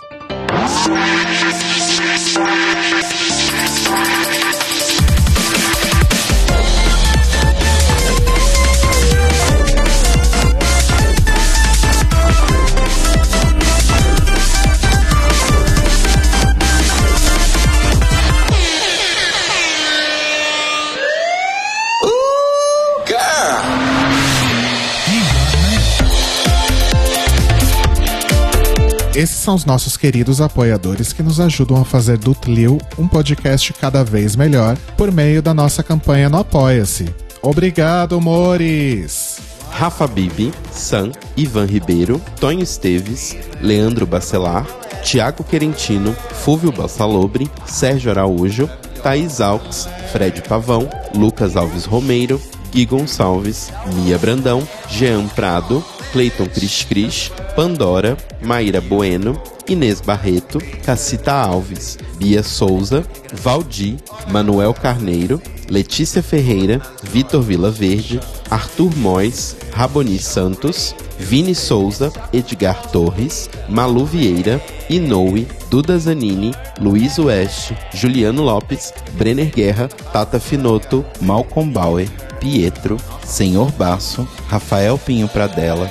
Esses são os nossos queridos apoiadores que nos ajudam a fazer do Tlio um podcast cada vez melhor por meio da nossa campanha no Apoia-se. Obrigado, Mores! Rafa Bibi, Sam, Ivan Ribeiro, Tonho Esteves, Leandro Bacelar, Tiago Querentino, Fúvio Bassalobre, Sérgio Araújo, Thaís Alves, Fred Pavão, Lucas Alves Romeiro, Gui Gonçalves, Mia Brandão, Jean Prado, Cleiton Cris Cris, Pandora, Maíra Bueno, Inês Barreto, Cacita Alves, Bia Souza, Valdi, Manuel Carneiro, Letícia Ferreira, Vitor Vila Verde, Arthur Mois, Raboni Santos, Vini Souza, Edgar Torres, Malu Vieira, Inoue, Duda Zanini, Luiz Oeste, Juliano Lopes, Brenner Guerra, Tata Finoto, Malcolm Bauer, Pietro, Senhor Basso, Rafael Pinho Pradella,